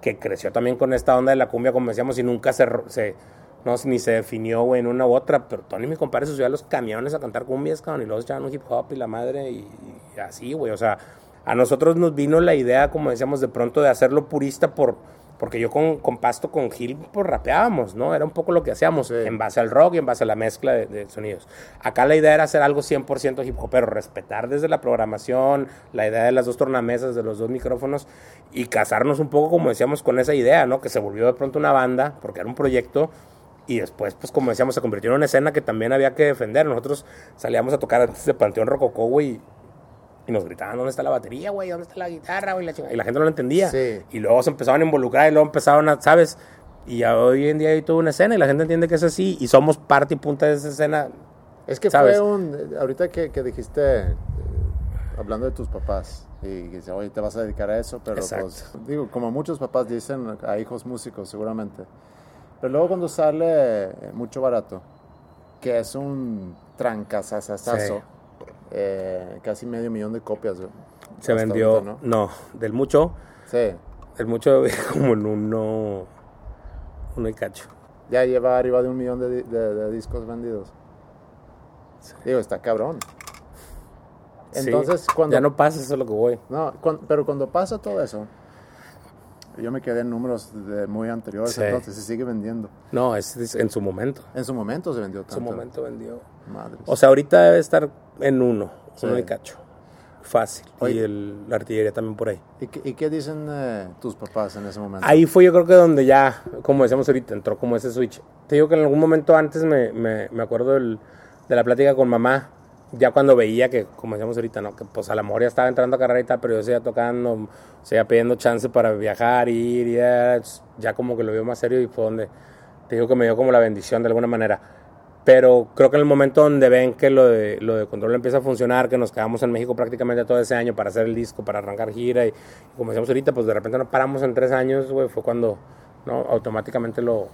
que creció también con esta onda de la cumbia, como decíamos, y nunca se, se no, ni se definió, güey, en una u otra. Pero Tony, mi compadre, se subía a los camiones a cantar cumbias, cabrón, y luego echaban un hip hop y la madre, y, y así, güey. O sea, a nosotros nos vino la idea, como decíamos, de pronto de hacerlo purista por... Porque yo con, con Pasto, con Gil, pues rapeábamos, ¿no? Era un poco lo que hacíamos, Sí. en base al rock y en base a la mezcla de, de sonidos. Acá la idea era hacer algo 100% hip hop, pero respetar desde la programación, la idea de las dos tornamesas, de los dos micrófonos, y casarnos un poco, como decíamos, con esa idea, ¿no? Que se volvió de pronto una banda, porque era un proyecto, y después, pues como decíamos, se convirtió en una escena que también había que defender. Nosotros salíamos a tocar antes de Panteón Rococó, güey, y nos gritaban, ¿dónde está la batería, güey? ¿Dónde está la guitarra, güey? La? Y la gente no lo entendía. Sí. Y luego se empezaban a involucrar y luego empezaban a, ¿sabes? Y ya hoy en día hay toda una escena y la gente entiende que es así y somos parte y punta de esa escena. Es que ¿Sabes? fue un. Ahorita que, que dijiste, eh, hablando de tus papás, y que dice, oye, te vas a dedicar a eso, pero Exacto. pues, digo, como muchos papás dicen a hijos músicos, seguramente. Pero luego cuando sale eh, Mucho Barato, que es un trancazazazazo, Sí. Eh, casi medio millón de copias. güey, Se hasta vendió, ahorita, ¿no? del mucho, Sí, del mucho como en uno, uno y cacho. ya lleva arriba de un millón de, di- de- de discos vendidos. Digo, está cabrón. Sí. Entonces, cuando... Ya no pasa, eso es lo que voy. No, pero cuando pasa todo eso, yo me quedé en números de muy anteriores, Sí. entonces se sigue vendiendo. No, es, es en su momento. En su momento se vendió En tanto. su momento vendió. Madres. O sea, ahorita debe estar en uno, Sí. uno y cacho. Fácil. Y el, la artillería también por ahí. ¿Y, qué, y qué dicen eh, tus papás en ese momento? Ahí fue yo creo que donde ya, como decíamos ahorita, entró como ese switch. Te digo que en algún momento antes me, me, me acuerdo del- de la plática con mamá, ya cuando veía que, como decíamos ahorita, ¿no? que pues a la mejor ya estaba entrando a carrera y tal, pero yo seguía tocando, seguía pidiendo chance para viajar, ir, y ya, ya como que lo vio más serio y fue donde te digo que me dio como la bendición de alguna manera. Pero creo que en el momento donde ven que lo de, control empieza a funcionar, que nos quedamos en México prácticamente todo ese año para hacer el disco, para arrancar gira, y, como decíamos ahorita, pues de repente nos paramos en tres años, güey, fue cuando ¿no? automáticamente lo,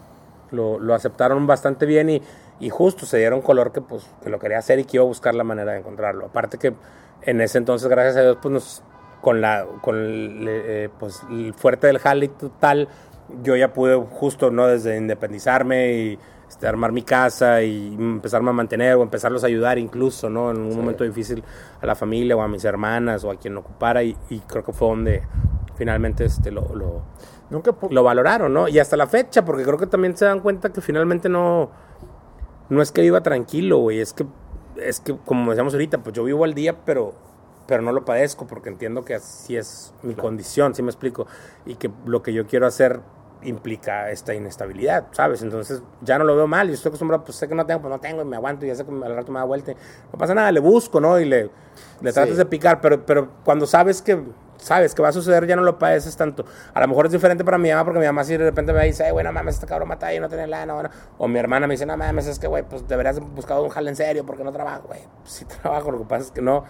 lo, lo aceptaron bastante bien y, y justo se dieron color que, pues, lo quería hacer y que iba a buscar la manera de encontrarlo. Aparte que en ese entonces, gracias a Dios, pues con, la, con eh, pues, el fuerte del jale total, yo ya pude justo, ¿no? Desde independizarme y este, armar mi casa y empezarme a mantener o empezarlos a ayudar incluso, ¿no? En un momento difícil a la familia o a mis hermanas o a quien lo ocupara y, y creo que fue donde finalmente este, lo, lo, Nunca lo valoraron, ¿no? Y hasta la fecha, porque creo que también se dan cuenta que finalmente no, no es que viva tranquilo, güey, es que, es que como decíamos ahorita, pues yo vivo al día, pero, pero no lo padezco porque entiendo que así es mi condición, ¿sí me explico? Y que lo que yo quiero hacer implica esta inestabilidad, ¿sabes? Entonces ya no lo veo mal, yo estoy acostumbrado, pues sé que no tengo, pues no tengo y me aguanto y ya sé que al rato me da vuelta, no pasa nada, le busco, ¿no? Y le, le tratas Sí. de picar, pero, pero cuando sabes que, sabes que va a suceder, ya no lo padeces tanto. A lo mejor es diferente para mi mamá, porque mi mamá si de repente me dice, güey, no mames, este cabrón mata y no tiene lana, bueno. O mi hermana me dice, no mames, es que, güey, pues deberías buscar un jale en serio, porque no trabajo, güey. Pues sí trabajo, lo que pasa es que no.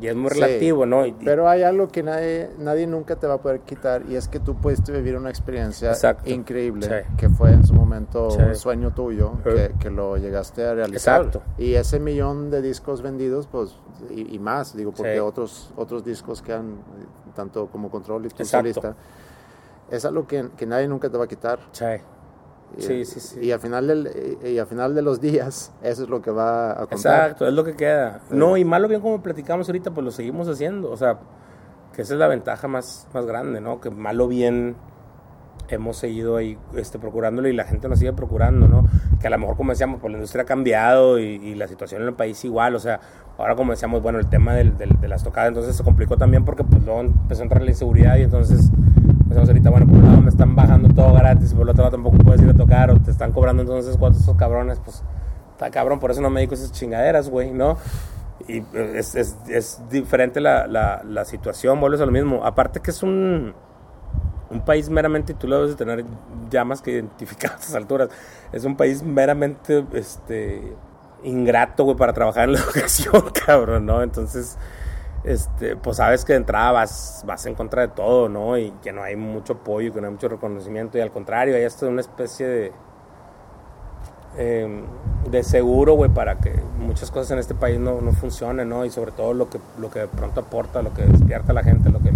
Y es muy Sí, relativo, ¿no? Y- Pero hay algo que nadie, nadie nunca te va a poder quitar y es que tú pudiste vivir una experiencia Exacto. increíble Sí. que fue en su momento Sí. un sueño tuyo que, que lo llegaste a realizar. Exacto. Y ese millón de discos vendidos, pues, y, y más, digo, porque otros, otros discos que han, tanto como Control y tu solista, es algo que, que nadie nunca te va a quitar. Sí. Y- Sí, sí, sí. Y al final del, y, al final de los días, eso es lo que va a contar. Exacto, es lo que queda. No, y malo bien como platicamos ahorita, pues lo seguimos haciendo. O sea, que esa es la ventaja más, más grande, ¿no? Que malo bien hemos seguido ahí este, procurándolo y la gente nos sigue procurando, ¿no? Que a lo mejor, como decíamos, pues la industria ha cambiado y, y la situación en el país igual. O sea, ahora como decíamos, bueno, el tema del- del- de las tocadas entonces se complicó también porque pues luego empezó a entrar la inseguridad y entonces pensamos ahorita, bueno, por un lado me están bajando todo gratis, por el otro lado tampoco puedes ir a tocar o te están cobrando entonces cuántos esos cabrones, pues está cabrón, por eso no me dedico esas chingaderas, güey, ¿no? Y eh, es, es, diferente la, la, situación, vuelves a lo mismo. Aparte que es un, un país meramente, y tú lo debes de tener ya más que identificado a estas alturas, es un país meramente este, ingrato, güey, para trabajar en la educación, cabrón, ¿no? Entonces, este, pues sabes que de entrada vas, vas en contra de todo, ¿no? Y que no hay mucho apoyo, que no hay mucho reconocimiento, y al contrario, hay hasta una especie de eh, de seguro, güey, para que muchas cosas en este país no, no funcionen, ¿no? Y sobre todo lo que, lo que de pronto aporta, lo que despierta a la gente, lo que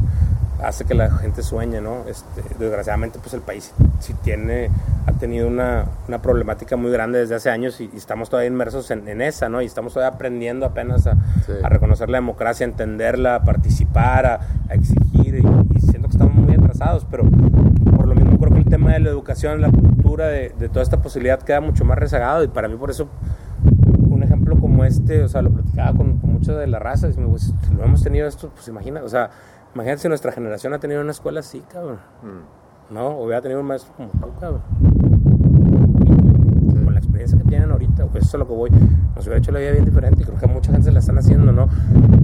hace que la gente sueñe, ¿no? Este, desgraciadamente, pues el país sí tiene, ha tenido una, una problemática muy grande desde hace años y, y estamos todavía inmersos en, en esa, ¿no? Y estamos todavía aprendiendo apenas a, Sí. a reconocer la democracia, a entenderla, a participar, a, a exigir y, y siento que estamos muy atrasados, pero por lo mismo creo que el tema de la educación, la cultura, de, de toda esta posibilidad queda mucho más rezagado y para mí por eso un ejemplo como este, o sea, lo platicaba con, con mucha de la raza, y me pues, si lo hemos tenido esto, pues imagina, o sea, imagínate si nuestra generación ha tenido una escuela así, cabrón, Mm. ¿no? O hubiera tenido un maestro como tú, cabrón. Con la experiencia que tienen ahorita, pues eso es a lo que voy, nos hubiera hecho la vida bien diferente y creo que mucha gente se la están haciendo, ¿no?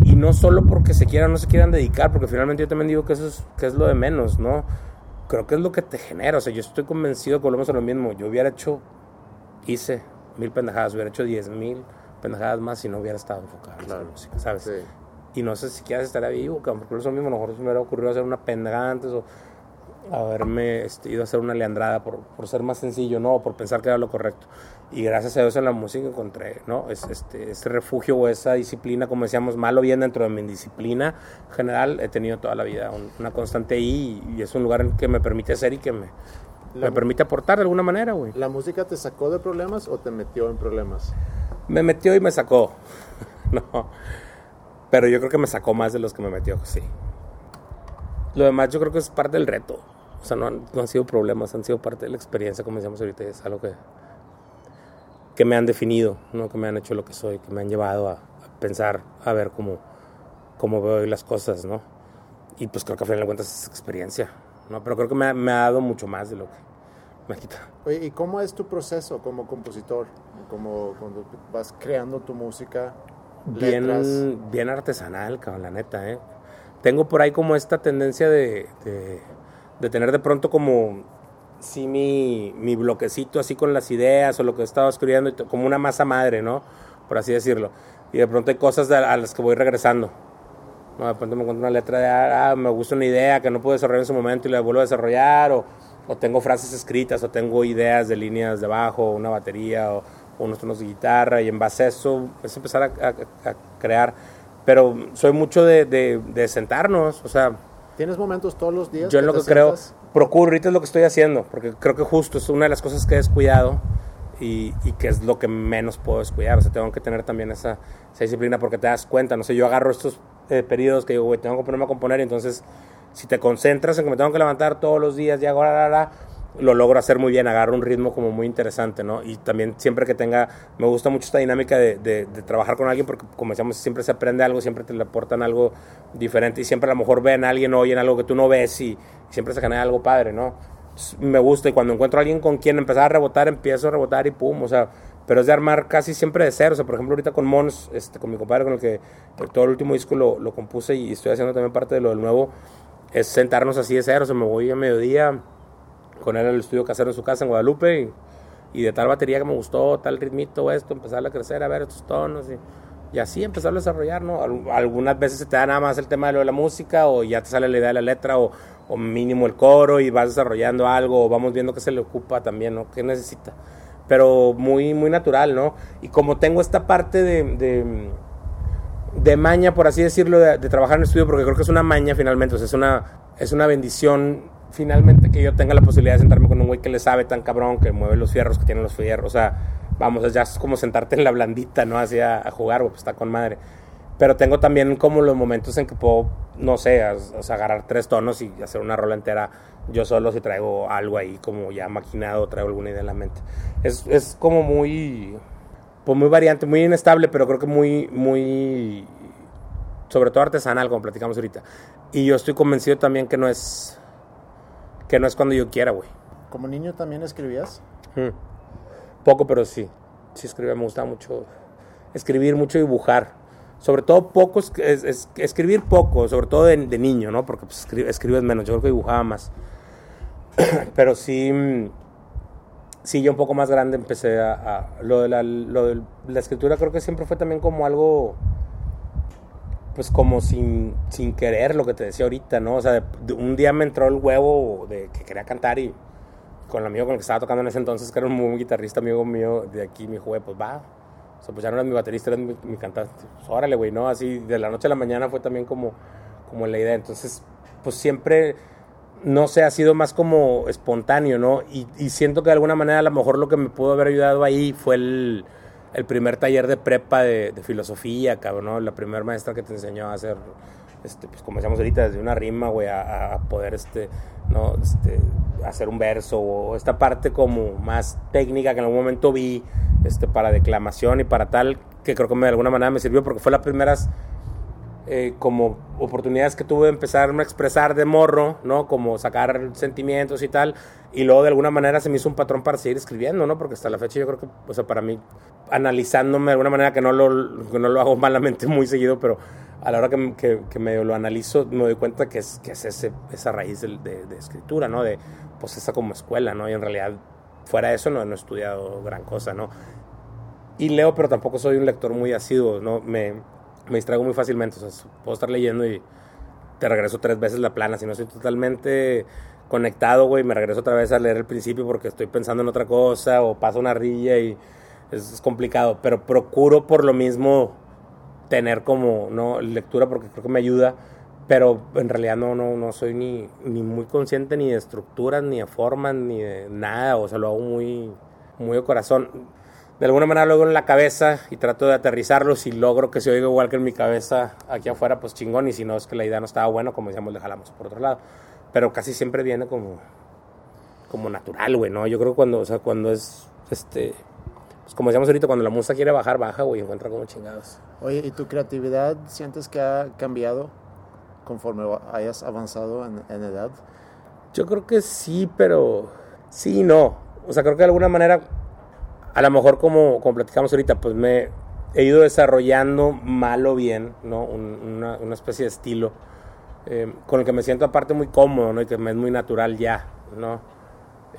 Y no solo porque se quieran o no se quieran dedicar, porque finalmente yo también digo que eso es, que es lo de menos, ¿no? Creo que es lo que te genera, o sea, yo estoy convencido que volvemos a lo mismo, yo hubiera hecho, hice mil pendejadas, hubiera hecho diez mil pendejadas más si no hubiera estado enfocado en la Claro. música, ¿sabes? Sí. Y no sé si quieras estar vivo, porque eso mismo a lo mejor se me hubiera ocurrido hacer una pendejada antes o haberme este, ido a hacer una leandrada por, por ser más sencillo, ¿no? O por pensar que era lo correcto. Y gracias a Dios en la música encontré, ¿no? Es, este, ese refugio o esa disciplina, como decíamos, mal o bien dentro de mi disciplina general, he tenido toda la vida un- una constante ahí y, y es un lugar en que me permite ser y que me, La- me permite aportar de alguna manera, güey. ¿La música te sacó de problemas o te metió en problemas? Me metió y me sacó. no. Pero yo creo que me sacó más de los que me metió, sí. Lo demás yo creo que es parte del reto. O sea, no han, no han sido problemas, han sido parte de la experiencia, como decíamos ahorita, es algo que, que me han definido, ¿no? que me han hecho lo que soy, que me han llevado a, a pensar, a ver cómo, cómo veo hoy las cosas, ¿no? Y pues creo que al final de cuentas es experiencia, ¿no? Pero creo que me ha, me ha dado mucho más de lo que me ha quitado. Oye, ¿y cómo es tu proceso como compositor? Como cuando vas creando tu música, letras. bien, bien artesanal, cabrón, la neta, ¿eh? Tengo por ahí como esta tendencia de, de, de tener de pronto como, sí, mi, mi bloquecito así con las ideas o lo que he estado escribiendo, como una masa madre, ¿no? Por así decirlo. Y de pronto hay cosas de- a las que voy regresando. ¿no? De pronto me encuentro una letra de, ah, me gusta una idea que no pude desarrollar en su momento y la vuelvo a desarrollar, o, o tengo frases escritas, o tengo ideas de líneas de bajo, una batería, o unos tonos de guitarra, y en base a eso es empezar a, a- a crear. Pero soy mucho de, de- de sentarnos, o sea, ¿Tienes momentos todos los días? yo en lo que creo, procuro, ahorita es lo que estoy haciendo, porque creo que justo es una de las cosas que he descuidado y, y que es lo que menos puedo descuidar. O sea, tengo que tener también esa, esa disciplina porque te das cuenta, no sé, yo agarro estos eh, periodos que digo, güey, tengo que ponerme a componer y entonces si te concentras en que me tengo que levantar todos los días y hago la, la, la, lo logro hacer muy bien, agarro un ritmo como muy interesante, ¿no? Y también siempre que tenga, me gusta mucho esta dinámica de, de- de trabajar con alguien porque como decíamos, siempre se aprende algo, siempre te le aportan algo diferente y siempre a lo mejor ven a alguien, oyen algo que tú no ves y, siempre se genera algo padre, ¿no? Entonces, me gusta y cuando encuentro a alguien con quien empezar a rebotar, empiezo a rebotar y pum, o sea, pero es de armar casi siempre de cero, o sea, por ejemplo, ahorita con Mons, este, con mi compadre con el que todo el último disco lo, lo compuse y estoy haciendo también parte de lo del nuevo, es sentarnos así de cero, o sea, me voy a mediodía con él al estudio casero en su casa en Guadalupe y, de tal batería que me gustó, tal ritmito, esto, empezar a crecer, a ver estos tonos y, así empezar a desarrollar, ¿no? Al- Algunas veces se te da nada más el tema de lo de la música o ya te sale la idea de la letra o, o mínimo el coro y vas desarrollando algo o vamos viendo qué se le ocupa también, ¿no? ¿Qué necesita? Pero muy, muy natural, ¿no? Y como tengo esta parte de, de, de maña, por así decirlo, de, de trabajar en el estudio, porque creo que es una maña finalmente, o sea, es una, es una bendición finalmente que yo tenga la posibilidad de sentarme con un güey que le sabe tan cabrón, que mueve los fierros, que tiene los fierros, o sea, vamos, ya es como sentarte en la blandita, ¿no? Así a, a jugar, güey, pues está con madre. Pero tengo también como los momentos en que puedo, no sé, o sea, agarrar tres tonos y hacer una rola entera yo solo si traigo algo ahí como ya maquinado, traigo alguna idea en la mente. Es, es como muy, pues muy variante, muy inestable, pero creo que muy, muy, sobre todo artesanal, como platicamos ahorita. Y yo estoy convencido también que no es, que no es cuando yo quiera, güey. ¿Como niño también escribías? Poco, pero sí. Sí escribía, me gustaba mucho escribir, mucho dibujar. Sobre todo poco, es, es- es- escribir poco, sobre todo de, de niño, ¿no? Porque pues, escri- escribes menos, yo creo que dibujaba más. pero sí, mm, sí, yo un poco más grande empecé a... a- lo, de la, lo de la escritura creo que siempre fue también como algo pues como sin, sin querer lo que te decía ahorita, ¿no? O sea, un día me entró el huevo de que quería cantar y con el amigo con el que estaba tocando en ese entonces, que era un muy guitarrista amigo mío de aquí, me dijo, pues va. O sea, pues ya no eras mi baterista, eres mi, mi cantante. Pues órale, güey, ¿no? Así de la noche a la mañana fue también como, como la idea. Entonces, pues siempre, no sé, ha sido más como espontáneo, ¿no? Y, y siento que de alguna manera a lo mejor lo que me pudo haber ayudado ahí fue el, el primer taller de prepa de, filosofía, cabrón, ¿no? La primera maestra que te enseñó a hacer, este, pues como decíamos ahorita, desde una rima, güey, a, poder, este, ¿no? Este, hacer un verso o esta parte como más técnica que en algún momento vi, este, para declamación y para tal, que creo que de alguna manera me sirvió porque fue las primeras eh, como oportunidades que tuve de empezar a expresar de morro, ¿no? Como sacar sentimientos y tal. Y luego de alguna manera se me hizo un patrón para seguir escribiendo, ¿no? Porque hasta la fecha yo creo que, o sea, para mí, analizándome de alguna manera que no lo, que no lo hago malamente muy seguido, pero a la hora que, que, que medio lo analizo me doy cuenta que es, que es ese, esa raíz de, de escritura, ¿no? De, pues esa como escuela, ¿no? Y en realidad, fuera de eso, no, no he estudiado gran cosa, ¿no? Y leo, pero tampoco soy un lector muy asiduo, ¿no? Me, me distraigo muy fácilmente, o sea, puedo estar leyendo y te regreso tres veces la plana, si no estoy totalmente conectado, güey, me regreso otra vez a leer el principio porque estoy pensando en otra cosa o paso una rilla y es, es complicado, pero procuro por lo mismo tener como, ¿no? Lectura porque creo que me ayuda, pero en realidad no, no, no soy ni, ni muy consciente ni de estructuras, ni de formas, ni de nada, o sea, lo hago muy, muy de corazón. De alguna manera lo hago en la cabeza y trato de aterrizarlo, si logro que se oiga igual que en mi cabeza aquí afuera, pues chingón, y si no es que la idea no estaba buena, como decíamos, le jalamos por otro lado. Pero casi siempre viene como, como natural, güey, ¿no? Yo creo que cuando, o sea, cuando es, este, pues como decíamos ahorita, cuando la música quiere bajar, baja, güey, encuentra como chingados. Oye, ¿y tu creatividad sientes que ha cambiado conforme hayas avanzado en, en edad? Yo creo que sí, pero sí y no. O sea, creo que de alguna manera, a lo mejor como, como platicamos ahorita, pues me he ido desarrollando mal o bien, ¿no? Un- una, una especie de estilo eh, con el que me siento aparte muy cómodo, ¿no? Y que me es muy natural ya, ¿no?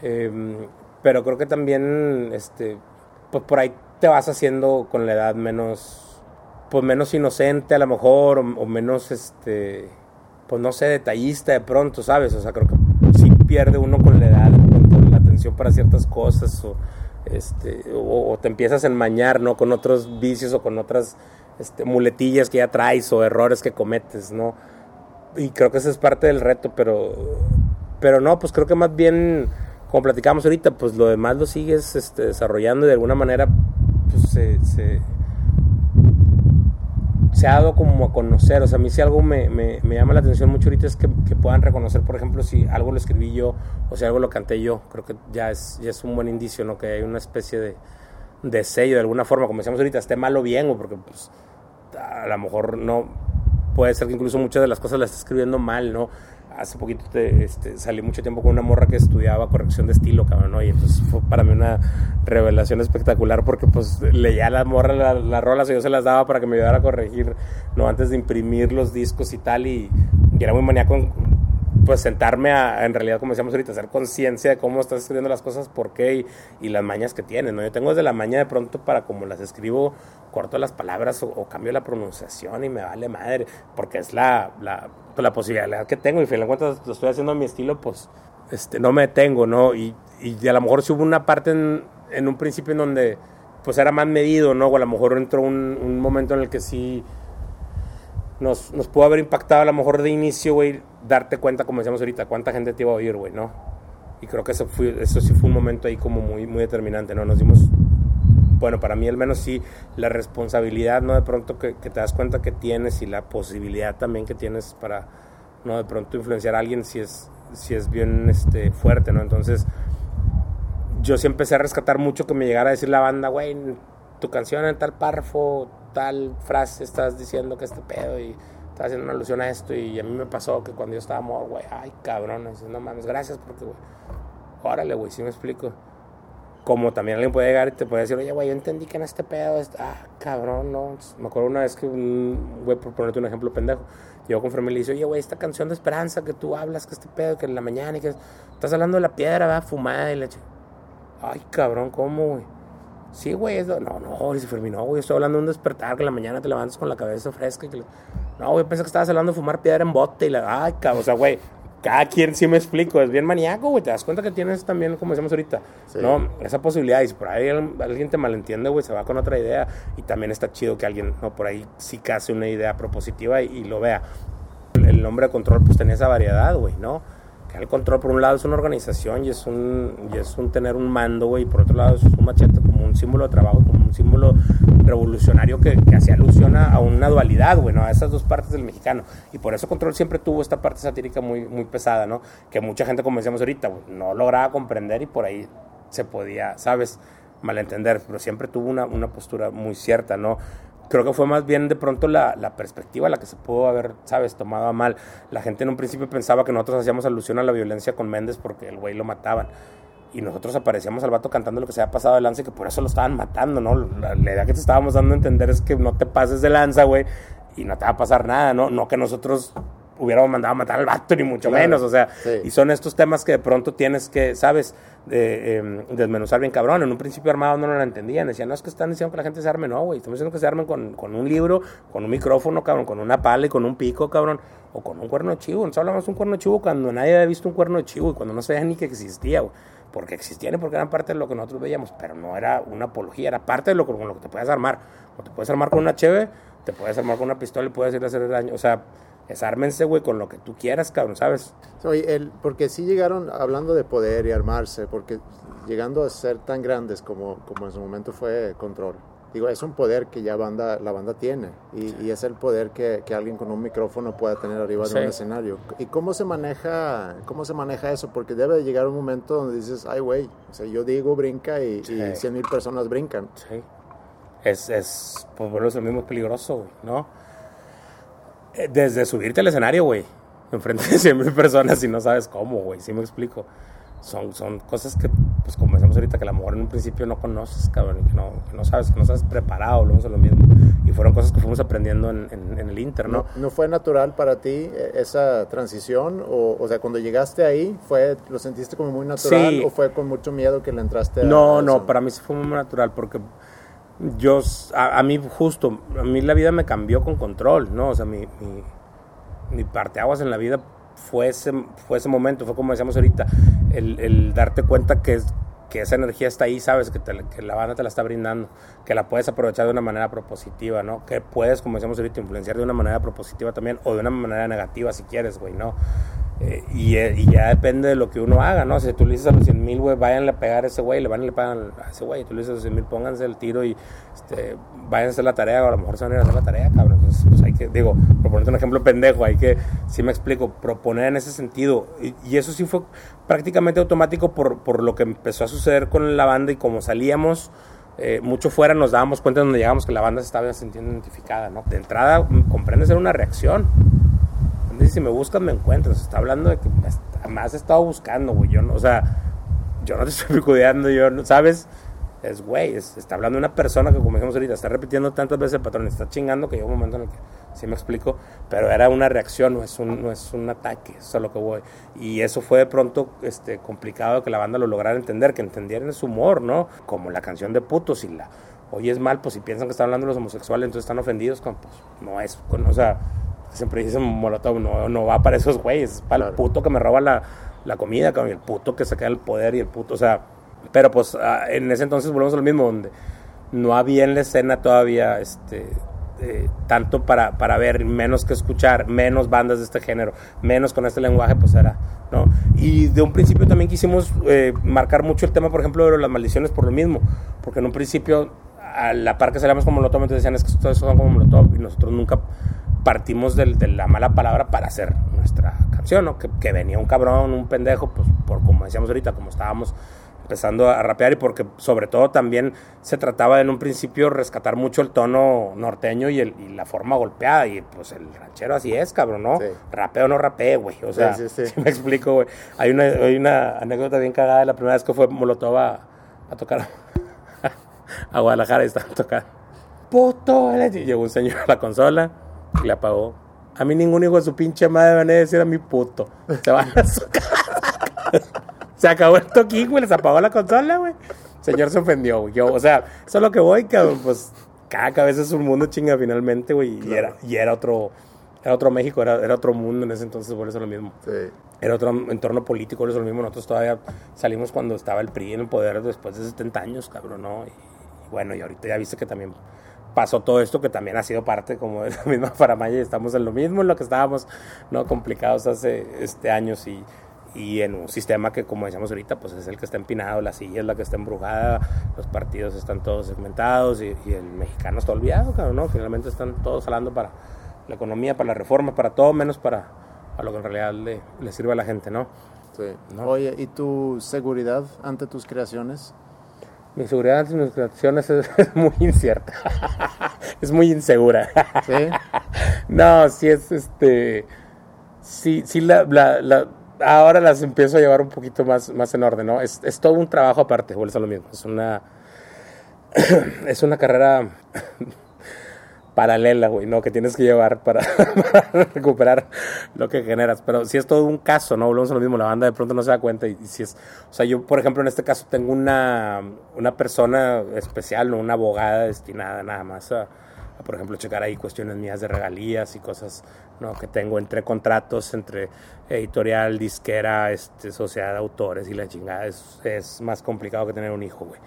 Eh, pero creo que también, este, pues por ahí te vas haciendo con la edad menos, pues menos inocente a lo mejor, o, o menos, este, pues no sé, detallista de pronto, ¿sabes? O sea, creo que sí pierde uno con la edad, pronto, la atención para ciertas cosas, o, este, o, te empiezas a enmañar, ¿no? Con otros vicios o con otras este, muletillas que ya traes o errores que cometes, ¿no? Y creo que ese es parte del reto, pero, pero no, pues creo que más bien, como platicamos ahorita, pues lo demás lo sigues este, desarrollando y de alguna manera, pues se, se ha dado como a conocer. O sea, a mí si algo me, me, me llama la atención mucho ahorita es que, que puedan reconocer, por ejemplo, si algo lo escribí yo o si algo lo canté yo. Creo que ya es, ya es un buen indicio, ¿no? Que hay una especie de, de sello de alguna forma, como decíamos ahorita, esté mal o bien, o porque pues a lo mejor no puede ser que incluso muchas de las cosas las esté escribiendo mal, ¿no? Hace poquito te, este, salí mucho tiempo con una morra que estudiaba corrección de estilo, cabrón, ¿no? Y entonces fue para mí una revelación espectacular porque pues leía a la morra las la rolas y yo se las daba para que me ayudara a corregir, ¿no? Antes de imprimir los discos y tal y, era muy maníaco en pues sentarme a, en realidad, como decíamos ahorita, hacer conciencia de cómo estás escribiendo las cosas, por qué y, las mañas que tienes, ¿no? Yo tengo desde la maña de pronto para como las escribo, corto las palabras o, cambio la pronunciación y me vale madre, porque es la, pues, la posibilidad que tengo y fin de cuentas lo estoy haciendo a mi estilo, pues este, no me detengo, ¿no? Y, y a lo mejor si hubo una parte en, en, un principio en donde pues era más medido, ¿no? O a lo mejor entró un, un momento en el que sí nos, nos pudo haber impactado a lo mejor de inicio, güey, darte cuenta, como decíamos ahorita, cuánta gente te iba a oír, güey, ¿no? Y creo que eso, fue, eso sí fue un momento ahí como muy, muy determinante, ¿no? Nos dimos, bueno, para mí al menos sí, la responsabilidad, ¿no? De pronto que, te das cuenta que tienes y la posibilidad también que tienes para, ¿no? De pronto influenciar a alguien si es, si es bien este, fuerte, ¿no? Entonces, yo sí empecé a rescatar mucho que me llegara a decir la banda, güey, tu canción en tal párrafo, tal frase estás diciendo que este pedo y estás haciendo una alusión a esto y a mí me pasó que cuando yo estaba amor, güey, ay cabrón, no mames, gracias porque, güey, órale, güey, si me explico. Como también alguien puede llegar y te puede decir, oye, güey, yo entendí que en este pedo, está, ah, cabrón, no. Me acuerdo una vez que un, güey, por ponerte un ejemplo pendejo, yo con Fermín le dice, oye, güey, esta canción de esperanza que tú hablas, que este pedo, que en la mañana y que estás hablando de la piedra, va, fumada y leche. Ay, cabrón, ¿cómo, güey? Sí, güey, no, no, dice Fermín, no, güey, estoy hablando de un despertar, que en la mañana te levantas con la cabeza fresca. Y que No, güey, pensé que estabas hablando de fumar piedra en bote y la... Ay, cabrón, o sea, güey, cada quien sí me explico, es bien maníaco, güey, te das cuenta que tienes también, como decíamos ahorita, sí. ¿no? Esa posibilidad, y si por ahí alguien te malentiende, güey, se va con otra idea, y también está chido que alguien, no, por ahí sí hace una idea propositiva y, y lo vea. El nombre de control, pues tenía esa variedad, güey, ¿no? El control por un lado es una organización y es un, y es un tener un mando, güey, y por otro lado es un machete como un símbolo de trabajo, como un símbolo revolucionario que, que hacía alusión a, una dualidad, güey, ¿no? a esas dos partes del mexicano. Y por eso Control siempre tuvo esta parte satírica muy, muy pesada, ¿no? Que mucha gente, como decíamos ahorita, no lograba comprender y por ahí se podía, ¿sabes? malentender, pero siempre tuvo una, una postura muy cierta, ¿no? Creo que fue más bien de pronto la, la, perspectiva la que se pudo haber, ¿sabes?, tomado a mal. La gente en un principio pensaba que nosotros hacíamos alusión a la violencia con Méndez porque el güey lo mataban. Y nosotros aparecíamos al vato cantando lo que se había pasado de lanza y que por eso lo estaban matando, ¿no? La, la idea que te estábamos dando a entender es que no te pases de lanza, güey, y no te va a pasar nada, ¿no? No que nosotros hubiéramos mandado a matar al vato, ni mucho claro, menos, o sea, sí. y son estos temas que de pronto tienes que, ¿sabes?, eh, desmenuzar bien cabrón. En un principio armado no lo entendían, decían, no, es que están diciendo que la gente se arme, no, güey, estamos diciendo que se armen con, con, un libro, con un micrófono, cabrón, con una pala y con un pico, cabrón, o con un cuerno de chivo. Nosotros hablamos de un cuerno de chivo cuando nadie había visto un cuerno de chivo y cuando no sabía ni que existía, güey. Porque existían y porque eran parte de lo que nosotros veíamos, pero no era una apología, era parte de lo, con lo que te puedes armar. O te puedes armar con una cheve, te puedes armar con una pistola y puedes ir a hacer daño. O sea, Desármense, güey, con lo que tú quieras, cabrón, ¿sabes? Oye, el, porque sí llegaron hablando de poder y armarse, porque llegando a ser tan grandes como, como en su momento fue Control. Digo, es un poder que ya banda, la banda tiene y, y es el poder que, que, alguien con un micrófono pueda tener arriba de sí. un escenario. ¿Y cómo se maneja cómo se maneja eso? Porque debe de llegar un momento donde dices, ay, güey, o sea, yo digo brinca y, sí. y 100 mil personas brincan. Sí. Es, es, pues bueno, es lo mismo peligroso, güey, ¿no? Desde subirte al escenario, güey, enfrente de 100 mil personas y no sabes cómo, güey, sí me explico. Son, son cosas que, pues como decíamos ahorita, que a lo mejor en un principio no conoces, cabrón, que no, que no sabes, que no sabes preparado, lo lo mismo. Y fueron cosas que fuimos aprendiendo en, en, en el Inter, ¿no? ¿no? ¿no? fue natural para ti eh, esa transición? O, o sea, cuando llegaste ahí, fue ¿lo sentiste como muy natural sí. o fue con mucho miedo que le entraste a No, a no, para mí sí fue muy natural porque yo, a, a, mí justo, a mí la vida me cambió con control, ¿no? O sea, mi, mi, mi parteaguas en la vida fue ese, fue ese momento, fue como decíamos ahorita, el, el darte cuenta que, que esa energía está ahí, sabes, que, te, que la banda te la está brindando, que la puedes aprovechar de una manera propositiva, ¿no? Que puedes, como decíamos ahorita, influenciar de una manera propositiva también, o de una manera negativa si quieres, güey, ¿no? Eh, y, ya depende de lo que uno haga, ¿no? Si tú le dices a los 100 mil, güey, váyanle a pegar a ese güey, le van y le pagan a ese güey. Tú le dices a los 100 mil, pónganse el tiro y este, vayan a hacer la tarea, o a lo mejor se van a ir a hacer la tarea, cabrón. Entonces, pues hay que, digo, proponerte un ejemplo pendejo, hay que, si me explico, proponer en ese sentido. Y, eso sí fue prácticamente automático por, por lo que empezó a suceder con la banda y como salíamos. Eh, mucho fuera nos dábamos cuenta donde llegamos que la banda se estaba sintiendo identificada, ¿no? De entrada, comprendes, era una reacción Dice, si me buscas, me encuentras. Está hablando de que me has estado buscando, güey. Yo no, o sea, yo no te estoy cuidando, yo, ¿sabes? es, güey, es- está hablando una persona que, como dijimos ahorita, está repitiendo tantas veces el patrón, está chingando que llega un momento en el que, sí me explico, pero era una reacción, no es un, no es un ataque, eso es lo que voy. Y eso fue de pronto este, complicado que la banda lo lograra entender, que entendieran su humor, ¿no? Como la canción de putos y la oyes mal, pues si piensan que están hablando los homosexuales, entonces están ofendidos, con, pues no es, con- o sea, siempre dicen Molotov, no, no va para esos güeyes, es para el puto que me roba la, la comida, y el puto que se queda el poder y el puto, o sea, pero pues ah, en ese entonces volvemos a lo mismo, donde no había en la escena todavía este eh, tanto para, para ver, menos que escuchar, menos bandas de este género, menos con este lenguaje, pues era, ¿no? Y de un principio también quisimos eh, marcar mucho el tema, por ejemplo, de las maldiciones por lo mismo, porque en un principio, a la par que salíamos como Molotov, entonces decían, es que ustedes son como Molotov, y nosotros nunca partimos del- de, la mala palabra para hacer nuestra canción, ¿no? Que, que venía un cabrón, un pendejo, pues por como decíamos ahorita, como estábamos empezando a rapear y porque sobre todo también se trataba en un principio rescatar mucho el tono norteño y, el, y la forma golpeada y pues el ranchero así es, cabrón, ¿no? Sí. Rapeo no rapeo, güey, o sea, sí, sí. si me explico, güey. Hay una, hay una anécdota bien cagada de la primera vez que fue Molotov a, a tocar a Guadalajara y estaban tocando. Puto, y llegó un señor a la consola y le apagó. A mí ningún hijo de su pinche madre van a decir a mi puto. Se van a su casa. Se acabó el toquín, güey, les apagó la consola, güey. Señor se ofendió, güey. Yo, o sea, eso es lo que voy, cabrón. Pues cada cabeza es un mundo chinga finalmente, güey. Y, era, y era otro, era otro México, era, era otro mundo en ese entonces, por eso lo mismo. Sí. Era otro entorno político, por eso lo mismo. Nosotros todavía salimos cuando estaba el PRI en el poder después de 70 años, cabrón, ¿no? Y, y bueno, y ahorita ya viste que también pasó todo esto que también ha sido parte como de la misma faramaya y estamos en lo mismo en lo que estábamos no complicados hace este años y, y en un sistema que como decíamos ahorita pues es el que está empinado la silla es la que está embrujada los partidos están todos segmentados y, y el mexicano está olvidado claro no finalmente están todos hablando para la economía para la reforma para todo menos para, para lo que en realidad le, le sirve a la gente no Sí. ¿No? Oye, ¿y tu seguridad ante tus creaciones? Mi seguridad en mis creaciones es, es muy incierta es muy insegura Sí. No, sí es este. Sí, sí, la, la- la- ahora las empiezo a llevar un poquito más, más en orden, ¿no? Es, es todo un trabajo aparte, vuelves a lo mismo. Es una. es una carrera paralela, güey, ¿no? Que tienes que llevar para, recuperar lo que generas. Pero sí es todo un caso, ¿no? Volvemos a lo mismo. La banda de pronto no se da cuenta. Y, y si es. O sea, yo, por ejemplo, en este caso tengo una, una persona especial, ¿no? Una abogada destinada nada más a a, por ejemplo, checar ahí cuestiones mías de regalías y cosas ¿no? que tengo entre contratos, entre editorial, disquera, este, sociedad de autores y la chingada. Es, más complicado que tener un hijo, güey.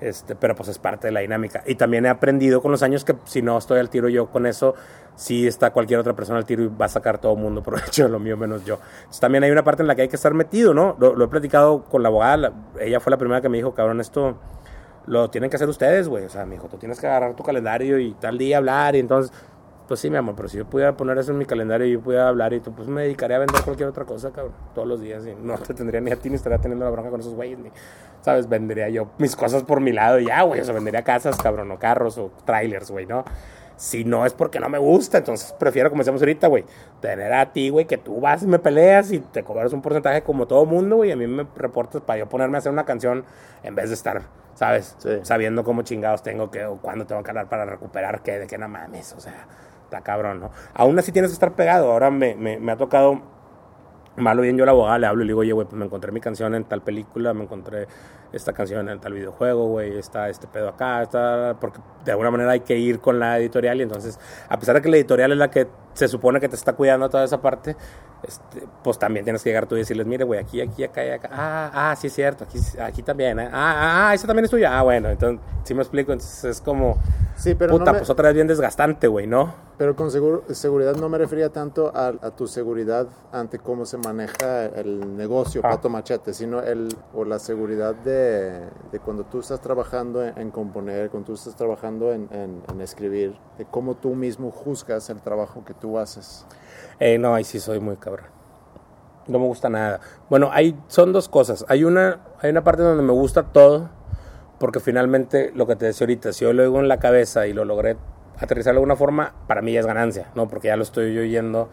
Este, pero pues es parte de la dinámica. Y también he aprendido con los años que si no estoy al tiro yo con eso, sí está cualquier otra persona al tiro y va a sacar todo el mundo provecho lo mío menos yo. Entonces, también hay una parte en la que hay que estar metido, ¿no? Lo, he platicado con la abogada, la- ella fue la primera que me dijo, cabrón, esto lo tienen que hacer ustedes, güey. O sea, me dijo, tú tienes que agarrar tu calendario y tal día hablar. Y entonces, pues sí, mi amor, pero si yo pudiera poner eso en mi calendario y yo pudiera hablar y tú, pues me dedicaría a vender cualquier otra cosa, cabrón, todos los días. Y no te tendría ni a ti ni estaría teniendo la bronca con esos güeyes, ni, ¿sabes? Vendería yo mis cosas por mi lado y ya, güey. O sea, vendería casas, cabrón, o carros o trailers, güey, ¿no? Si no es porque no me gusta, entonces prefiero, como decíamos ahorita, güey, tener a ti, güey, que tú vas y me peleas y te cobras un porcentaje como todo mundo, güey, y a mí me reportas para yo ponerme a hacer una canción en vez de estar, ¿sabes? Sí. Sabiendo cómo chingados tengo que o cuándo tengo que hablar para recuperar qué, de qué no mames, o sea, cabrón, ¿no? Aún así tienes que estar pegado. Ahora me, me, me ha tocado malo bien yo la abogada le hablo y le digo, oye, güey, pues me encontré mi canción en tal película, me encontré esta canción en tal videojuego, güey, está este pedo acá, está... Porque de alguna manera hay que ir con la editorial y entonces, a pesar de que la editorial es la que se supone que te está cuidando toda esa parte, este, pues también tienes que llegar tú y decirles, mire, güey, aquí, aquí, acá y acá. Ah, ah, sí es cierto, aquí, aquí también, ¿eh? Ah, ah, ah, esa también es tuya. Ah, bueno, entonces, sí me explico, entonces es como... Sí, pero, puta, no me- pues otra vez bien desgastante, güey, ¿no? pero con segur- seguridad no me refería tanto a, a tu seguridad ante cómo se maneja el negocio Ah. Pato Machete, sino el, o la seguridad de, de cuando tú estás trabajando en, en componer, cuando tú estás trabajando en, en- en escribir, de cómo tú mismo juzgas el trabajo que tú haces. Eh, no, ahí sí soy muy cabrón. No me gusta nada. Bueno, hay, son dos cosas. Hay una, hay una parte donde me gusta todo, porque finalmente lo que te decía ahorita, si yo lo oigo en la cabeza y lo logré aterrizar de alguna forma, para mí ya es ganancia, ¿no? Porque ya lo estoy oyendo,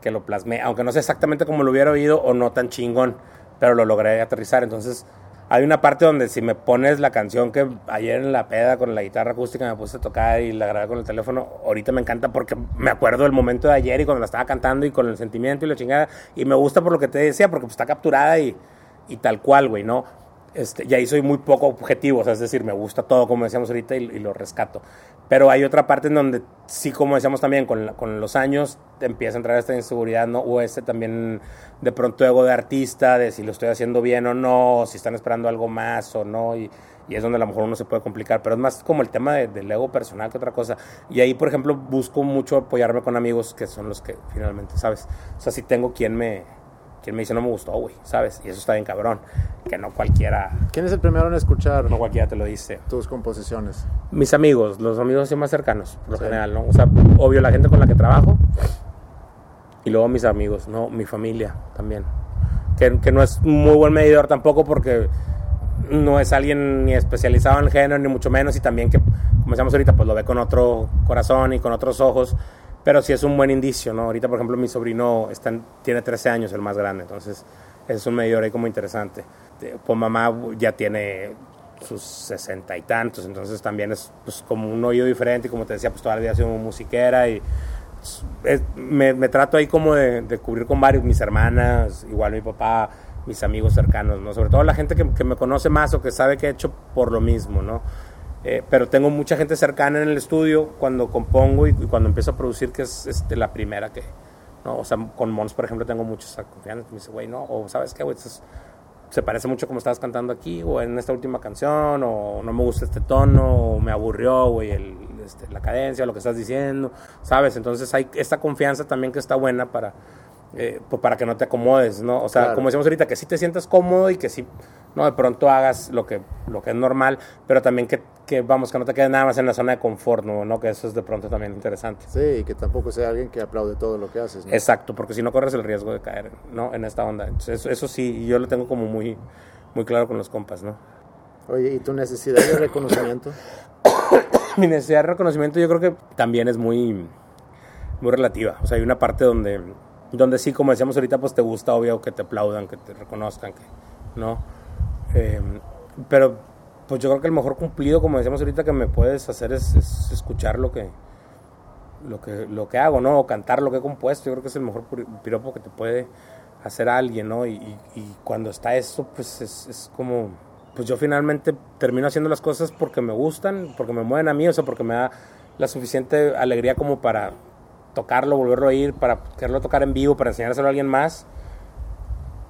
que lo plasmé, aunque no sé exactamente como lo hubiera oído o no tan chingón, pero lo logré aterrizar. Entonces, hay una parte donde si me pones la canción que ayer en la peda con la guitarra acústica me puse a tocar y la grabé con el teléfono, ahorita me encanta porque me acuerdo del momento de ayer y cuando la estaba cantando y con el sentimiento y la chingada. Y me gusta por lo que te decía, porque pues, está capturada y, y tal cual, güey, ¿no? Este, y ahí soy muy poco objetivo, o sea, es decir, me gusta todo, como decíamos ahorita, y, y lo rescato. Pero hay otra parte en donde sí, como decíamos también, con, con los años empieza a entrar esta inseguridad, ¿no? O este también, de pronto, ego de artista, de si lo estoy haciendo bien o no, o si están esperando algo más o no, y, y es donde a lo mejor uno se puede complicar, pero es más como el tema de- del ego personal que otra cosa. Y ahí, por ejemplo, busco mucho apoyarme con amigos que son los que finalmente, ¿sabes? O sea, si tengo quien me, quien me dice, no me gustó, güey, ¿sabes? Y eso está bien cabrón, que no cualquiera, ¿Quién es el primero en escuchar no cualquiera te lo dice. tus composiciones? Mis amigos, los amigos así más cercanos, por lo Sí. general, ¿no? O sea, obvio la gente con la que trabajo y luego mis amigos, ¿no? Mi familia también. Que, que no es muy buen medidor tampoco porque no es alguien ni especializado en género, ni mucho menos, y también que, como decíamos ahorita, pues lo ve con otro corazón y con otros ojos, pero sí es un buen indicio, ¿no? Ahorita, por ejemplo, mi sobrino está en- tiene 13 años, el más grande, entonces es un medidor ahí como interesante. Pues mamá ya tiene sus sesenta y tantos, entonces también es pues, como un oído diferente y como te decía, pues toda la vida ha sido musiquera y es- me, me trato ahí como de, de cubrir con varios, mis hermanas, igual mi papá, mis amigos cercanos, ¿no? Sobre todo la gente que, que me conoce más o que sabe que he hecho por lo mismo, ¿no? Eh, pero tengo mucha gente cercana en el estudio cuando compongo y, y cuando empiezo a producir, que es este, la primera que, ¿no? O sea, con Mons, por ejemplo, tengo mucha confianza. Me dice, güey, no, o sabes qué, güey, es- se parece mucho como estabas cantando aquí, o en esta última canción, o no me gusta este tono, o me aburrió, güey, el, este, la cadencia, lo que estás diciendo, ¿sabes? Entonces hay esta confianza también que está buena para, eh, pues para que no te acomodes, ¿no? O sea, Claro. como decíamos ahorita, que sí te sientas cómodo y que sí, no, de pronto hagas lo que, lo que es normal, pero también que, que, vamos, que no te quedes nada más en la zona de confort, ¿no? ¿no? Que eso es de pronto también interesante. Sí, y que tampoco sea alguien que aplaude todo lo que haces. ¿no? Exacto, porque si no corres el riesgo de caer, ¿no? En esta onda. Entonces, eso, eso sí, yo lo tengo como muy, muy claro con los compas, ¿no? Oye, ¿y tu necesidad de reconocimiento? Mi necesidad de reconocimiento yo creo que también es muy, muy relativa. O sea, hay una parte donde, donde sí, como decíamos ahorita, pues te gusta, obvio, que te aplaudan, que te reconozcan, que, ¿no? Eh, pero, pues yo creo que el mejor cumplido, como decíamos ahorita, que me puedes hacer es, es escuchar lo que, lo que, lo que hago, ¿no? O cantar lo que he compuesto. Yo creo que es el mejor piropo que te puede hacer alguien, ¿no? Y, y- y cuando está eso, pues es, es como, pues yo finalmente termino haciendo las cosas porque me gustan, porque me mueven a mí, o sea, porque me da la suficiente alegría como para tocarlo, volverlo a oír, para quererlo tocar en vivo, para enseñárselo a alguien más.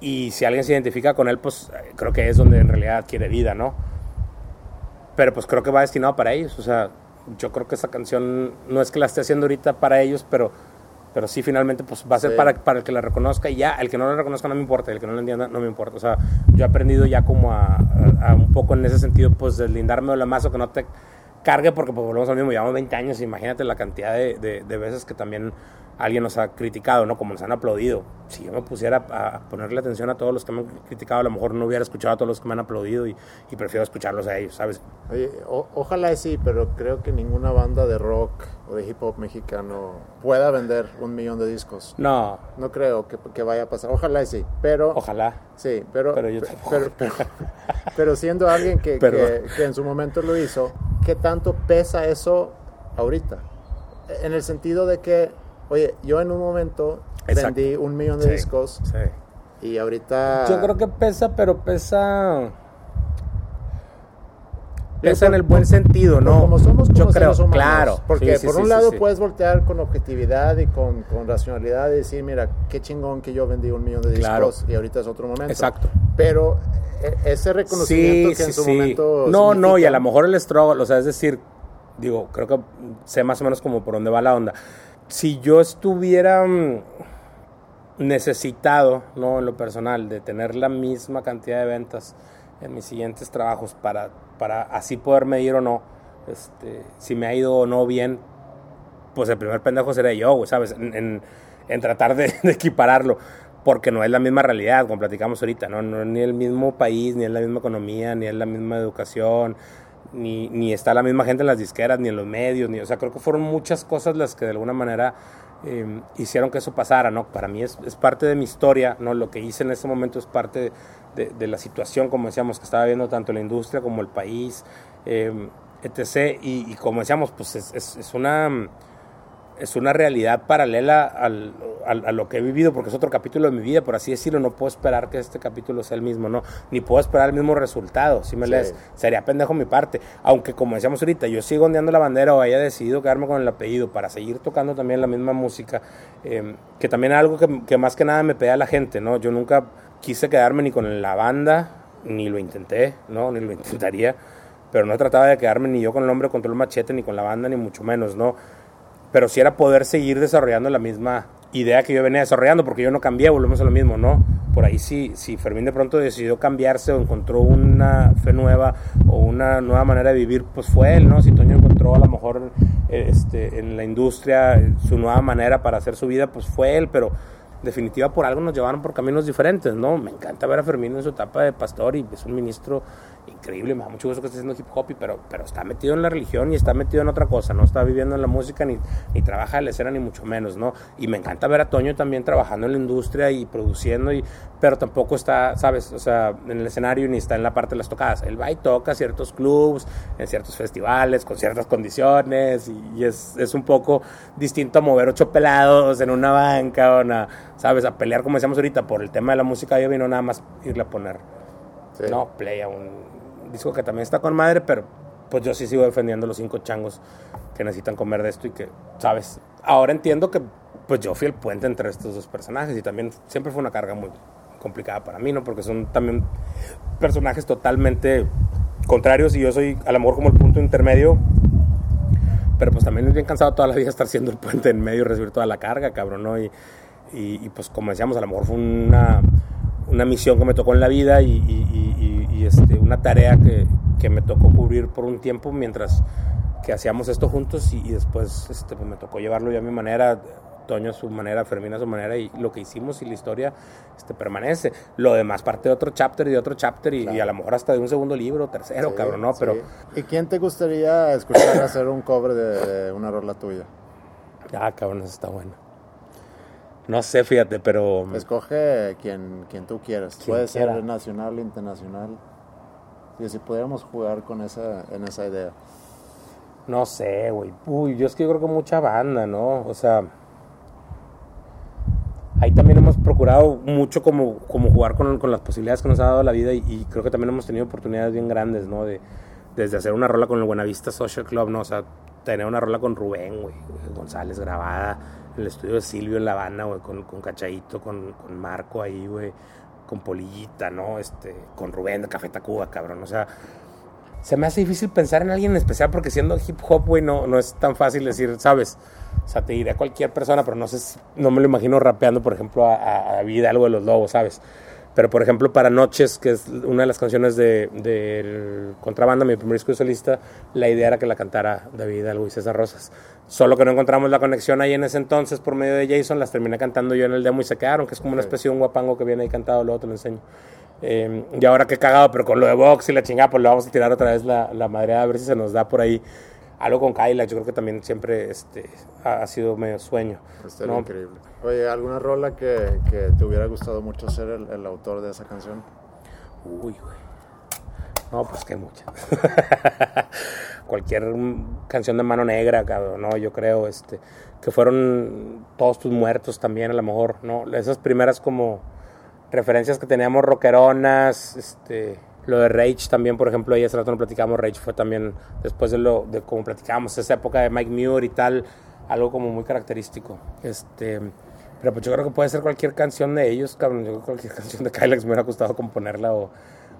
Y si alguien se identifica con él, pues creo que es donde en realidad adquiere vida, ¿no? Pero pues creo que va destinado para ellos. O sea, yo creo que esa canción no es que la esté haciendo ahorita para ellos, pero, pero sí finalmente pues va a ser Sí. para, para el que la reconozca y ya, el que no la reconozca no me importa, el que no la entienda no me importa. O sea, yo he aprendido ya como a, a- a un poco en ese sentido pues deslindarme de la masa, que no te cargue porque pues volvemos al mismo, llevamos 20 años, imagínate la cantidad de, de- de veces que también alguien nos ha criticado, ¿no? Como nos han aplaudido. Si yo me pusiera a, a ponerle atención a todos los que me han criticado, a lo mejor no hubiera escuchado a todos los que me han aplaudido y, y prefiero escucharlos a ellos, ¿sabes? Oye, o- ojalá sí, pero creo que ninguna banda de rock o de hip hop mexicano pueda vender un millón de discos. No, No creo que, que vaya a pasar. Ojalá sí, pero... ojalá. Sí, pero, Pero yo pero, pero, pero siendo alguien que, que, que en su momento lo hizo, ¿qué tanto pesa eso ahorita? En el sentido de que, oye, yo en un momento Exacto. vendí un millón de Sí, discos sí. y ahorita... Yo creo que pesa, pero pesa. Pesa en el buen sentido, ¿no? como somos como Yo creo, humanos, claro. Porque Sí, sí, por sí, un sí, lado sí. puedes voltear con objetividad y con, con racionalidad y decir, mira, qué chingón que yo vendí un millón de discos Claro. y ahorita es otro momento. Exacto. Pero eh, ese reconocimiento Sí, que en sí, su sí. momento... No, no, y a lo mejor el struggle, o sea, es decir, digo, creo que sé más o menos como por dónde va la onda. Si yo estuviera mm, necesitado, ¿no? En lo personal, de tener la misma cantidad de ventas en mis siguientes trabajos para, para así poder medir o no, este, si me ha ido o no bien, pues el primer pendejo sería yo, ¿sabes? En, en- tratar de, de equipararlo, porque no es la misma realidad, como platicamos ahorita, ¿no? No ni el mismo país, ni es la misma economía, ni es la misma educación, ni, ni está la misma gente en las disqueras, ni en los medios, ni, o sea, creo que fueron muchas cosas las que de alguna manera eh, hicieron que eso pasara, ¿no? Para mí es, es, parte de mi historia, ¿no? Lo que hice en ese momento es parte de, de la situación, como decíamos, que estaba viendo tanto la industria como el país, eh, etc. Y, como decíamos, pues es, es, es una es una realidad paralela al, al, a lo que he vivido, porque es otro capítulo de mi vida, por así decirlo. No puedo esperar que este capítulo sea el mismo, ¿no? Ni puedo esperar el mismo resultado, si me sí. lees. Sería pendejo mi parte. Aunque, como decíamos ahorita, yo sigo ondeando la bandera o haya decidido quedarme con el apellido para seguir tocando también la misma música, eh, que también es algo que, que, más que nada me pega a la gente, ¿no? Yo nunca quise quedarme ni con la banda, ni lo intenté, ¿no? Ni lo intentaría. Pero no trataba de quedarme ni yo con el hombre contra el machete, ni con la banda, ni mucho menos, ¿no? Pero sí era poder seguir desarrollando la misma idea que yo venía desarrollando, porque yo no cambié, volvemos a lo mismo, ¿no? Por ahí sí, si Fermín de pronto decidió cambiarse o encontró una fe nueva o una nueva manera de vivir, pues fue él, ¿no? Si Toño encontró a lo mejor este, en la industria su nueva manera para hacer su vida, pues fue él, pero definitiva por algo nos llevaron por caminos diferentes, ¿no? Me encanta ver a Fermín en su etapa de pastor y es un ministro increíble, me da mucho gusto que esté haciendo hip hop, y, pero, pero está metido en la religión y está metido en otra cosa, no está viviendo en la música ni, ni trabaja en la escena ni mucho menos, ¿no? Y me encanta ver a Toño también trabajando en la industria y produciendo, y, pero tampoco está, ¿sabes? O sea, en el escenario ni está en la parte de las tocadas. Él va y toca ciertos clubs, en ciertos festivales, con ciertas condiciones, y, y es, es un poco distinto a mover ocho pelados en una banca o una, ¿sabes? A pelear, como decíamos ahorita, por el tema de la música, yo vino nada más irle a poner, sí. no, play a un disco que también está con madre, pero pues yo sí sigo defendiendo los cinco changos que necesitan comer de esto y que, ¿sabes? Ahora entiendo que pues yo fui el puente entre estos dos personajes y también siempre fue una carga muy complicada para mí, ¿no? Porque son también personajes totalmente contrarios y yo soy a lo mejor como el punto intermedio, pero pues también es bien cansado toda la vida estar siendo el puente en medio y recibir toda la carga, cabrón, ¿no? Y, y, y pues como decíamos, a lo mejor fue una, una misión que me tocó en la vida y, y, y este, una tarea que, que, me tocó cubrir por un tiempo mientras que hacíamos esto juntos y, después este, pues me tocó llevarlo yo a mi manera, Toño a su manera, Fermín a su manera y lo que hicimos y la historia este, permanece. Lo demás parte de otro chapter y de otro chapter y, claro. y a lo mejor hasta de un segundo libro, tercero, sí, cabrón, ¿no? Sí. Pero... ¿Y quién te gustaría escuchar hacer un cover de, de una rola tuya? Ah, cabrón, eso está bueno. No sé, fíjate, pero... Escoge quien, quien tú quieras. Quien Puede quiera. ser nacional, internacional. Y si pudiéramos jugar con esa, en esa idea. No sé, güey. Uy, yo es que yo creo que mucha banda, ¿no? O sea... Ahí también hemos procurado mucho como, como jugar con, con las posibilidades que nos ha dado la vida y, y, creo que también hemos tenido oportunidades bien grandes, ¿no? De, desde hacer una rola con el Buenavista Social Club, ¿no? O sea, tener una rola con Rubén, güey, González grabada el estudio de Silvio en La Habana, güey, con, con Cachaito, con, con Marco ahí, güey, con Polillita, ¿no? Este, con Rubén de Café Tacuba, cabrón, o sea, se me hace difícil pensar en alguien en especial porque siendo hip hop, güey, no, no es tan fácil decir, ¿sabes? O sea, te diré a cualquier persona, pero no sé, no me lo imagino rapeando, por ejemplo, a, a David, algo de los lobos, ¿sabes? Pero, por ejemplo, para Noches, que es una de las canciones de, de Contrabanda, mi primer disco de solista, la idea era que la cantara David Algo y César Rosas. Solo que no encontramos la conexión ahí en ese entonces por medio de Jason, las terminé cantando yo en el demo y se quedaron, que es como una especie de un guapango que viene ahí cantado, luego te lo enseño. Eh, y ahora que cagado, pero con lo de Vox y la chingada, pues le vamos a tirar otra vez la, la madre a ver si se nos da por ahí algo con Kyla, yo creo que también siempre este, ha, ha sido medio sueño. Estaría ¿no? increíble. Oye, ¿alguna rola que, que, te hubiera gustado mucho ser el, el autor de esa canción? Uy, güey. No, pues que muchas. Cualquier canción de mano negra, cabrón, no, yo creo, este, que fueron todos tus muertos también, a lo mejor, ¿no? Esas primeras como referencias que teníamos rockeronas, este, lo de Rage también, por ejemplo, ahí hace rato no platicamos, Rage fue también, después de lo, de como platicábamos, esa época de Mike Muir y tal, algo como muy característico, este... Pero pues yo creo que puede ser cualquier canción de ellos, cabrón. Yo creo que cualquier canción de Kylex me hubiera gustado componerla o,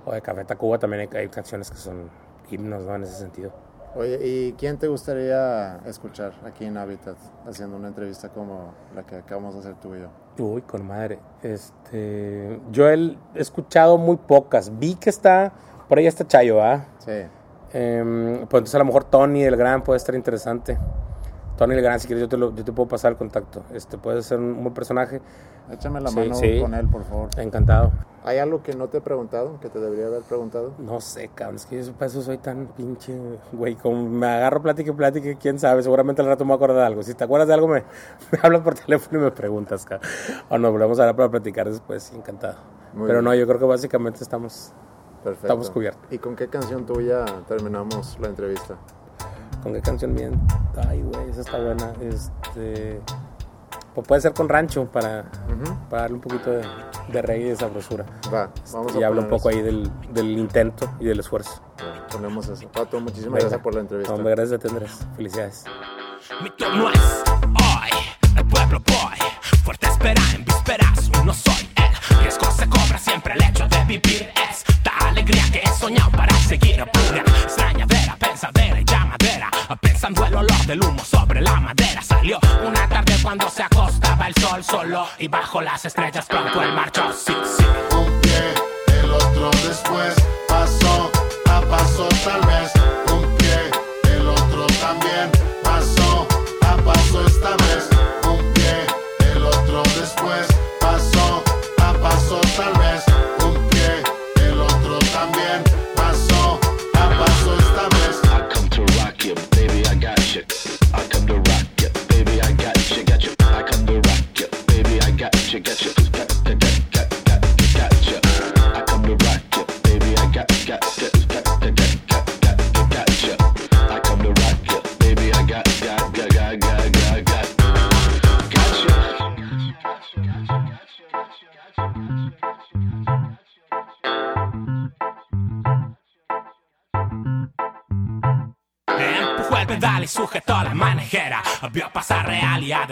o de Café Tacuba también hay, hay, canciones que son himnos, ¿no? En ese sentido. Oye, ¿y quién te gustaría escuchar aquí en Habitat haciendo una entrevista como la que acabamos de hacer tú y yo? Uy, con madre. Este, yo he escuchado muy pocas. Vi que está, por ahí está Chayo, ¿ah? Sí. Eh, pues entonces a lo mejor Tony, el gran, puede estar interesante. Tony Legrand, si quieres, yo te, lo- yo te puedo pasar el contacto. Este, puede ser un buen personaje. Échame la Sí, mano sí. con él, por favor. Encantado. ¿Hay algo que no te he preguntado, que te debería haber preguntado? No sé, cabrón, es que yo para eso soy tan pinche, güey, como me agarro plática y plática, quién sabe, seguramente al rato me voy a acordar de algo. Si te acuerdas de algo, me, me hablas por teléfono y me preguntas, cabrón. O nos volvemos a hablar para platicar después, encantado. Muy Pero bien. no, yo creo que básicamente estamos, Perfecto. Estamos cubiertos. ¿Y con qué canción tuya terminamos la entrevista? ¿Con qué canción bien? Ay, güey, esa está buena. Este, pues puede ser con Rancho para, para darle un poquito de, de reggae y de sabrosura. Va, vamos y a habla un poco eso. ahí del, del intento y del esfuerzo. Va, Ponemos eso. Pato, muchísimas Venga. gracias por la entrevista. Hombre, gracias a ti, Andrés. Felicidades. Mi turno es hoy, el pueblo voy. Fuerte espera en vísperas, no soy el riesgo se cobra siempre el hecho de vivir. Esta alegría que he soñado para seguir pura. Extrañadera, pensadera y. Pensando el olor del humo sobre la madera. Salió una tarde cuando se acostaba el sol solo. Y bajo las estrellas pronto el marchó. Sí, sí. un pie, el otro después, paso a paso tal vez, un pie, el otro también, paso a paso esta vez,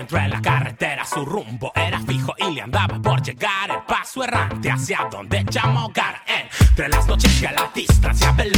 adentro en la carretera. Su rumbo era fijo y le andaba por llegar. El paso errante hacia donde llamó hogar. Entre las noches que la distancia veló.